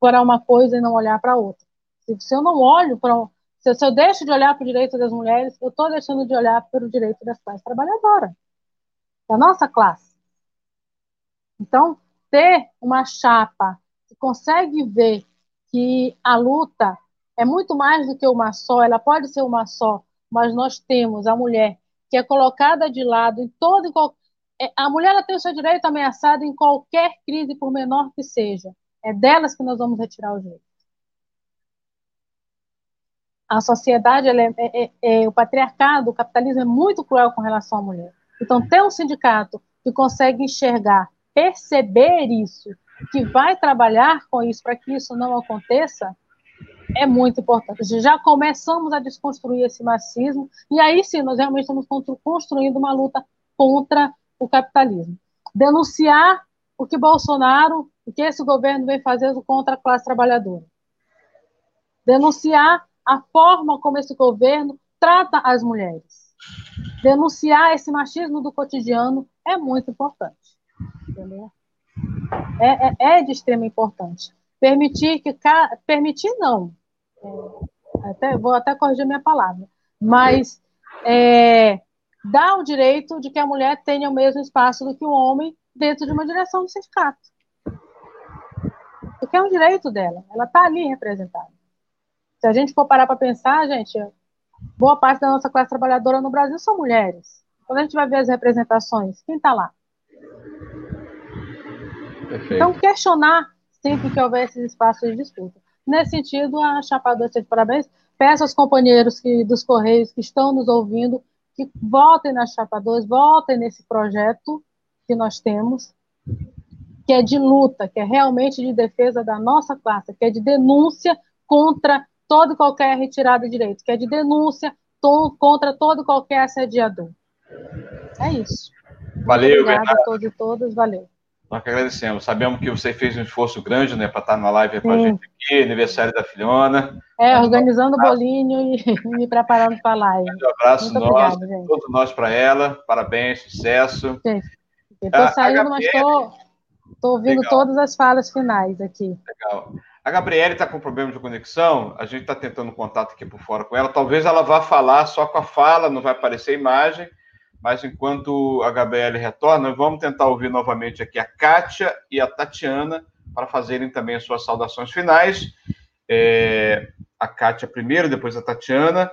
para uma coisa e não olhar para outra. Se, se eu não olho para Se, se eu deixo de olhar para o direito das mulheres, eu estou deixando de olhar para o direito das classes trabalhadoras, da nossa classe. Então, ter uma chapa que consegue ver que a luta é muito mais do que uma só, ela pode ser uma só, mas nós temos a mulher que é colocada de lado em todo é, a mulher tem o seu direito ameaçado em qualquer crise, por menor que seja. É delas que nós vamos retirar o direito. A sociedade, é, é, é, é, o patriarcado, o capitalismo é muito cruel com relação à mulher. Então, ter um sindicato que consegue enxergar, perceber isso, que vai trabalhar com isso para que isso não aconteça, é muito importante. Já começamos a desconstruir esse machismo, e aí sim nós realmente estamos construindo uma luta contra o capitalismo. Denunciar o que Bolsonaro, o que esse governo vem fazendo contra a classe trabalhadora. Denunciar a forma como esse governo trata as mulheres. Denunciar esse machismo do cotidiano é muito importante. Entendeu? É, é, é de extrema importância. Permitir que. Permitir, não. É, até, vou até corrigir minha palavra. Mas é, dá o direito de que a mulher tenha o mesmo espaço do que o homem dentro de uma direção do sindicato. Porque é um direito dela, ela está ali representada. Se a gente for parar para pensar, gente, boa parte da nossa classe trabalhadora no Brasil são mulheres. Quando a gente vai ver as representações, quem está lá? Perfeito. Então, questionar sempre que houver esses espaços de disputa. Nesse sentido, a Chapadora está de parabéns. Peço aos companheiros que, dos Correios que estão nos ouvindo que votem na Chapa 2, votem nesse projeto que nós temos, que é de luta, que é realmente de defesa da nossa classe, que é de denúncia contra todo e qualquer retirada de direitos, que é de denúncia contra todo e qualquer assediador. É isso. Valeu, Obrigada a todos e todas, valeu. Nós que agradecemos. Sabemos que você fez um esforço grande né, para estar na live com a gente aqui, aniversário da filhona. É, organizando o bolinho e me preparando para a live. Um abraço Muito nosso, obrigado, todos nós para ela. Parabéns, sucesso. Estou ah, saindo, mas estou ouvindo Legal. todas as falas finais aqui. Legal. A Gabriele está com problema de conexão, a gente está tentando contato aqui por fora com ela. Talvez ela vá falar só com a fala, não vai aparecer imagem mas enquanto a Gabriele retorna, vamos tentar ouvir novamente aqui a Kátia e a Tatiana para fazerem também as suas saudações finais. É, a Kátia primeiro, depois a Tatiana.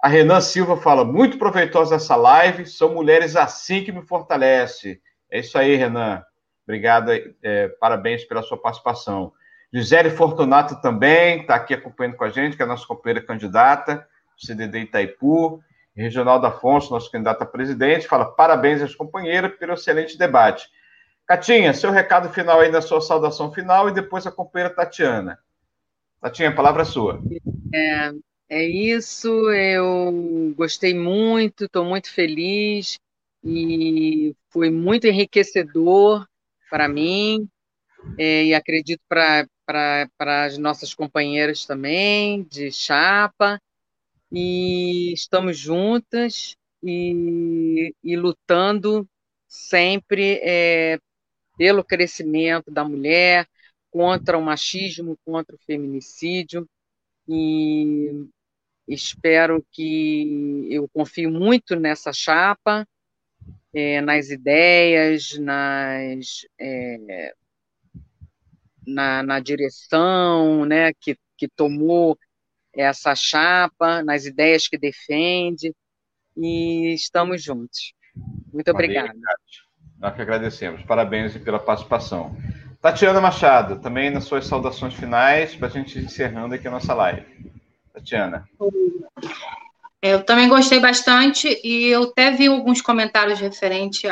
A Renan Silva fala, muito proveitosa essa live, são mulheres assim que me fortalece. É isso aí, Renan. Obrigado, é, parabéns pela sua participação. Gisele Fortunato também está aqui acompanhando com a gente, que é a nossa companheira candidata, CDD Itaipu. Reginaldo Afonso, nosso candidato a presidente, fala parabéns às companheiras pelo excelente debate. Catinha, seu recado final aí na sua saudação final e depois a companheira Tatiana. Tatinha, a palavra é sua. É, é isso, eu gostei muito, estou muito feliz e foi muito enriquecedor para mim é, e acredito para as nossas companheiras também de chapa e estamos juntas e, e lutando sempre é, pelo crescimento da mulher, contra o machismo, contra o feminicídio, e espero que eu confio muito nessa chapa, é, nas ideias, nas, é, na, na direção né, que, que tomou essa chapa, nas ideias que defende, e estamos juntos. Muito obrigada. Nós que agradecemos. Parabéns pela participação. Tatiana Machado, também nas suas saudações finais, para a gente ir encerrando aqui a nossa live. Tatiana. Eu também gostei bastante e eu até vi alguns comentários referentes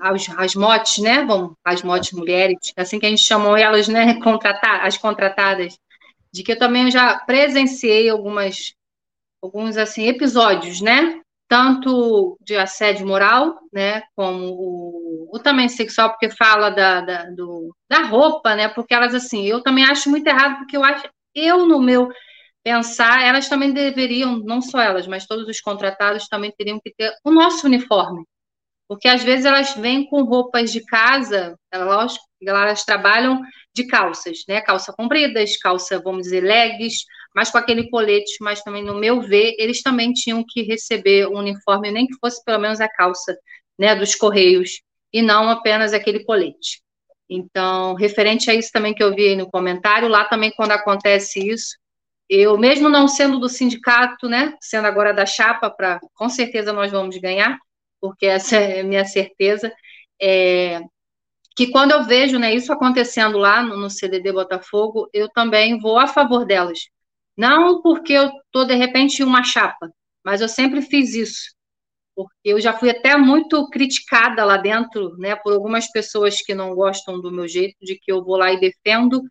aos, às motes, né? Bom, as motes mulheres, assim que a gente chamou elas, né? Contratar, as contratadas de que eu também já presenciei algumas alguns assim episódios, né? Tanto de assédio moral, né, como o, o também sexual, porque fala da, da, do, da roupa, né? Porque elas assim, eu também acho muito errado, porque eu acho, eu no meu pensar, elas também deveriam, não só elas, mas todos os contratados também teriam que ter o nosso uniforme, porque às vezes elas vêm com roupas de casa, lógico, elas trabalham de calças, né? Calça compridas, calça, vamos dizer, legs, mas com aquele colete, mas também, no meu ver, eles também tinham que receber um uniforme, nem que fosse pelo menos a calça, né, dos Correios, e não apenas aquele colete. Então, referente a isso também que eu vi aí no comentário, lá também quando acontece isso, eu mesmo não sendo do sindicato, né, sendo agora da chapa, para com certeza nós vamos ganhar, porque essa é a minha certeza, é, que quando eu vejo né, isso acontecendo lá no, no CDD Botafogo, eu também vou a favor delas. Não porque eu estou, de repente, uma chapa, mas eu sempre fiz isso. Porque eu já fui até muito criticada lá dentro, né, por algumas pessoas que não gostam do meu jeito, de que eu vou lá e defendo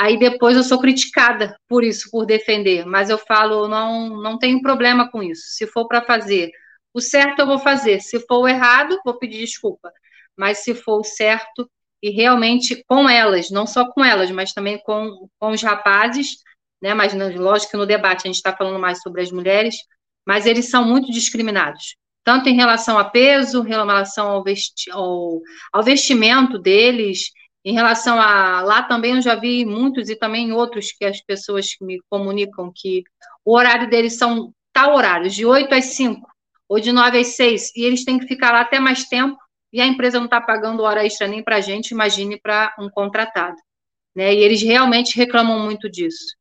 Aí depois eu sou criticada por isso, por defender, mas eu falo, não, não tenho problema com isso. Se for para fazer o certo, eu vou fazer. Se for o errado, vou pedir desculpa. Mas se for o certo, e realmente com elas, não só com elas, mas também com, com os rapazes, né? Mas lógico que no debate a gente está falando mais sobre as mulheres, mas eles são muito discriminados, tanto em relação a peso, em relação ao, vesti ao, ao vestimento deles, em relação a lá também eu já vi muitos e também outros que as pessoas me comunicam que o horário deles são tal horário, de 8 às 5 ou de 9 às 6, e eles têm que ficar lá até mais tempo, e a empresa não está pagando hora extra nem para a gente, imagine para um contratado. Né? E eles realmente reclamam muito disso.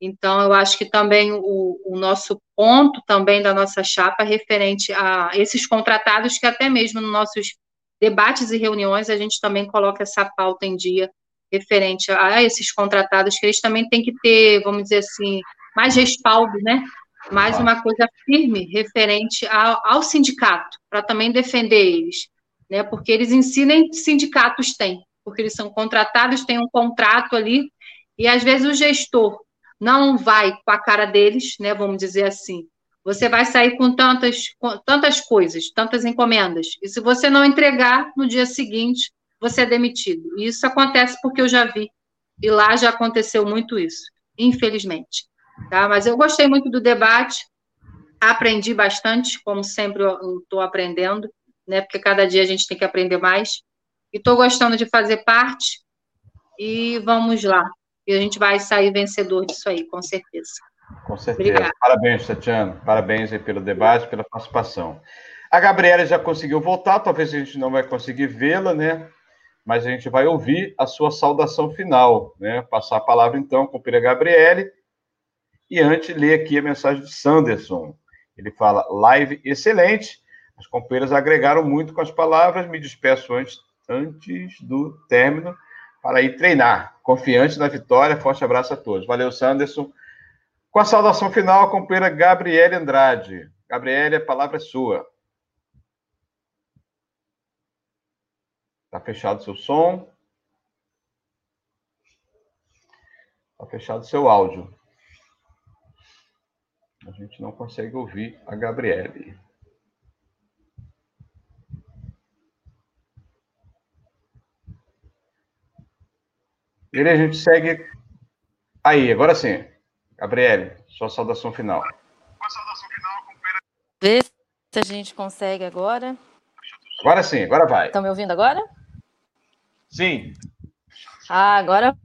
Então, eu acho que também o, o, nosso ponto também da nossa chapa referente a esses contratados que até mesmo nos nossos debates e reuniões, a gente também coloca essa pauta em dia referente a esses contratados, que eles também têm que ter, vamos dizer assim, mais respaldo, né? Mais uma coisa firme referente ao, ao sindicato, para também defender eles, né? Porque eles ensinam sindicatos têm, porque eles são contratados, têm um contrato ali, e às vezes o gestor não vai com a cara deles, né? Vamos dizer assim, você vai sair com tantas, com tantas coisas, tantas encomendas. E se você não entregar no dia seguinte, você é demitido. E isso acontece porque eu já vi. E lá já aconteceu muito isso, infelizmente. Tá? Mas eu gostei muito do debate, aprendi bastante, como sempre eu estou aprendendo, né? Porque cada dia a gente tem que aprender mais. E estou gostando de fazer parte. E vamos lá. E a gente vai sair vencedor disso aí, com certeza. Com certeza. Obrigada. Parabéns, Tatiana. Parabéns pelo debate, pela participação. A Gabriela já conseguiu voltar, talvez a gente não vai conseguir vê-la, né? Mas a gente vai ouvir a sua saudação final, né? Passar a palavra então com o Pira Gabriele. E antes, ler aqui a mensagem de Sanderson. Ele fala: live excelente. As companheiras agregaram muito com as palavras. Me despeço antes, antes do término para ir treinar. Confiante na vitória. Forte abraço a todos. Valeu, Sanderson. Com a saudação final, a companheira Gabriele Andrade. Gabriele, a palavra é sua. Está fechado seu som. Está fechado seu áudio. A gente não consegue ouvir a Gabriele. E a gente segue. Aí, agora sim. Gabriele, sua saudação final. saudação final, Vê se a gente consegue agora. Agora sim, agora vai. Estão me ouvindo agora? Sim. Ah, agora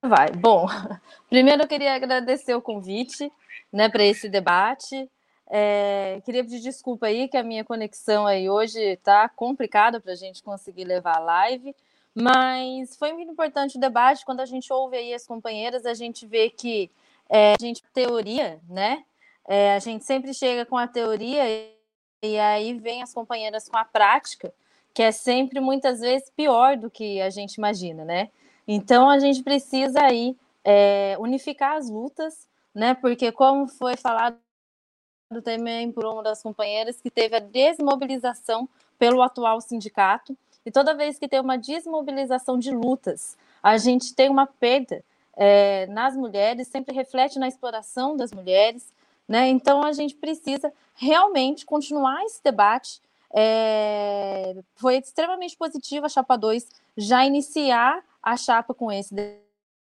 vai. Bom, primeiro eu queria agradecer o convite né, para esse debate. É, queria pedir desculpa aí que a minha conexão aí hoje está complicada para a gente conseguir levar a live, mas foi muito importante o debate. Quando a gente ouve aí as companheiras, a gente vê que é, a gente teoria, né? É, a gente sempre chega com a teoria e, e aí vem as companheiras com a prática, que é sempre muitas vezes pior do que a gente imagina, né? Então a gente precisa aí é, unificar as lutas, né? Porque como foi falado também por uma das companheiras que teve a desmobilização pelo atual sindicato e toda vez que tem uma desmobilização de lutas, a gente tem uma perda é, nas mulheres, sempre reflete na exploração das mulheres, né? Então a gente precisa realmente continuar esse debate. É, foi extremamente positivo a Chapa 2 já iniciar a chapa com esse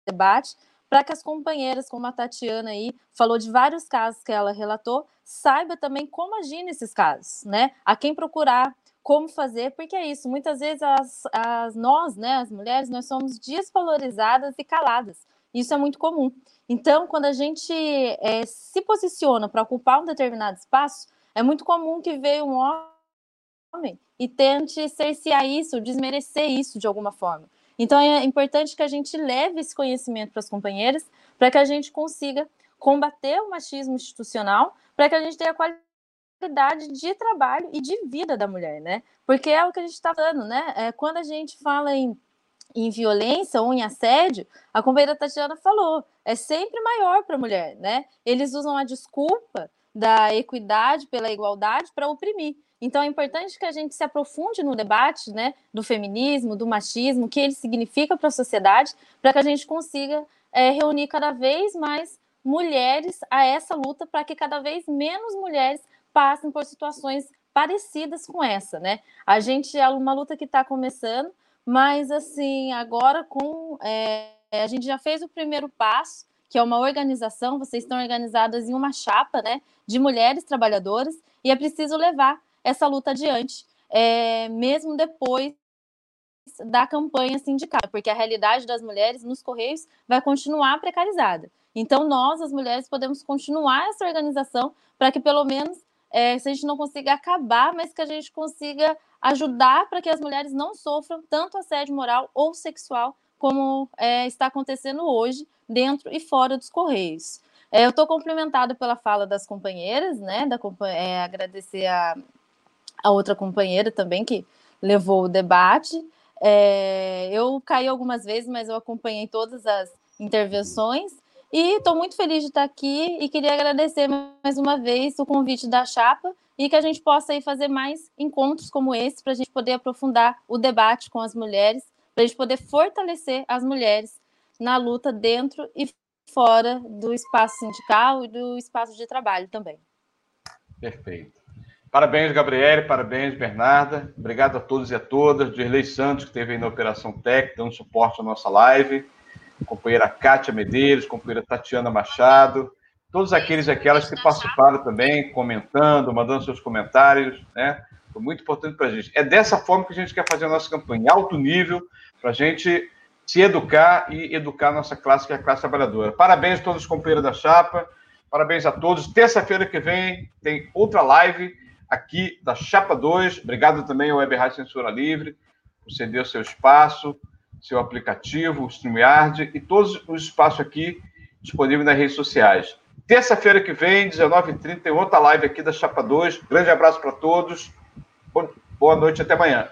debate, para que as companheiras, como a Tatiana aí, falou de vários casos que ela relatou, saiba também como agir nesses casos, né? A quem procurar, como fazer, porque é isso, muitas vezes as, as, nós, né, as mulheres, nós somos desvalorizadas e caladas. Isso é muito comum. Então, quando a gente é, se posiciona para ocupar um determinado espaço, é muito comum que veja um homem e tente cercear isso, desmerecer isso de alguma forma. Então, é importante que a gente leve esse conhecimento para as companheiras, para que a gente consiga combater o machismo institucional, para que a gente tenha qualidade de trabalho e de vida da mulher, né? Porque é o que a gente está falando, né? É, quando a gente fala em em violência ou em assédio, a companheira Tatiana falou, é sempre maior para a mulher, né? Eles usam a desculpa da equidade pela igualdade para oprimir. Então é importante que a gente se aprofunde no debate, né, do feminismo, do machismo, o que ele significa para a sociedade, para que a gente consiga é, reunir cada vez mais mulheres a essa luta, para que cada vez menos mulheres passem por situações parecidas com essa, né? A gente é uma luta que está começando, mas, assim, agora com. É, a gente já fez o primeiro passo, que é uma organização, vocês estão organizadas em uma chapa né, de mulheres trabalhadoras, e é preciso levar essa luta adiante, é, mesmo depois da campanha sindical, porque a realidade das mulheres nos Correios vai continuar precarizada. Então, nós, as mulheres, podemos continuar essa organização para que, pelo menos, é, se a gente não consiga acabar, mas que a gente consiga ajudar para que as mulheres não sofram tanto assédio moral ou sexual como é, está acontecendo hoje dentro e fora dos Correios. É, eu estou complementada pela fala das companheiras, né? Da, é, agradecer a, a outra companheira também que levou o debate. É, eu caí algumas vezes, mas eu acompanhei todas as intervenções e estou muito feliz de estar aqui e queria agradecer mais uma vez o convite da Chapa e que a gente possa aí fazer mais encontros como esse para a gente poder aprofundar o debate com as mulheres, para a gente poder fortalecer as mulheres na luta dentro e fora do espaço sindical e do espaço de trabalho também. Perfeito. Parabéns, Gabriele, parabéns, Bernarda. Obrigado a todos e a todas. Dirley Santos, que esteve aí na Operação Tech, dando suporte à nossa live. Companheira Kátia Medeiros, companheira Tatiana Machado, todos aqueles e aquelas que participaram também, comentando, mandando seus comentários, né? Foi muito importante para a gente. É dessa forma que a gente quer fazer a nossa campanha, alto nível, para a gente se educar e educar a nossa classe, que é a classe trabalhadora. Parabéns a todos os companheiros da Chapa, parabéns a todos. Terça-feira que vem tem outra live aqui da Chapa 2. Obrigado também ao Web Rádio Censura Livre por ceder o seu espaço, seu aplicativo, o StreamYard e todos os espaços aqui disponíveis nas redes sociais. Terça-feira que vem, 19h30, tem outra live aqui da Chapa 2. Grande abraço para todos. Boa noite, até amanhã.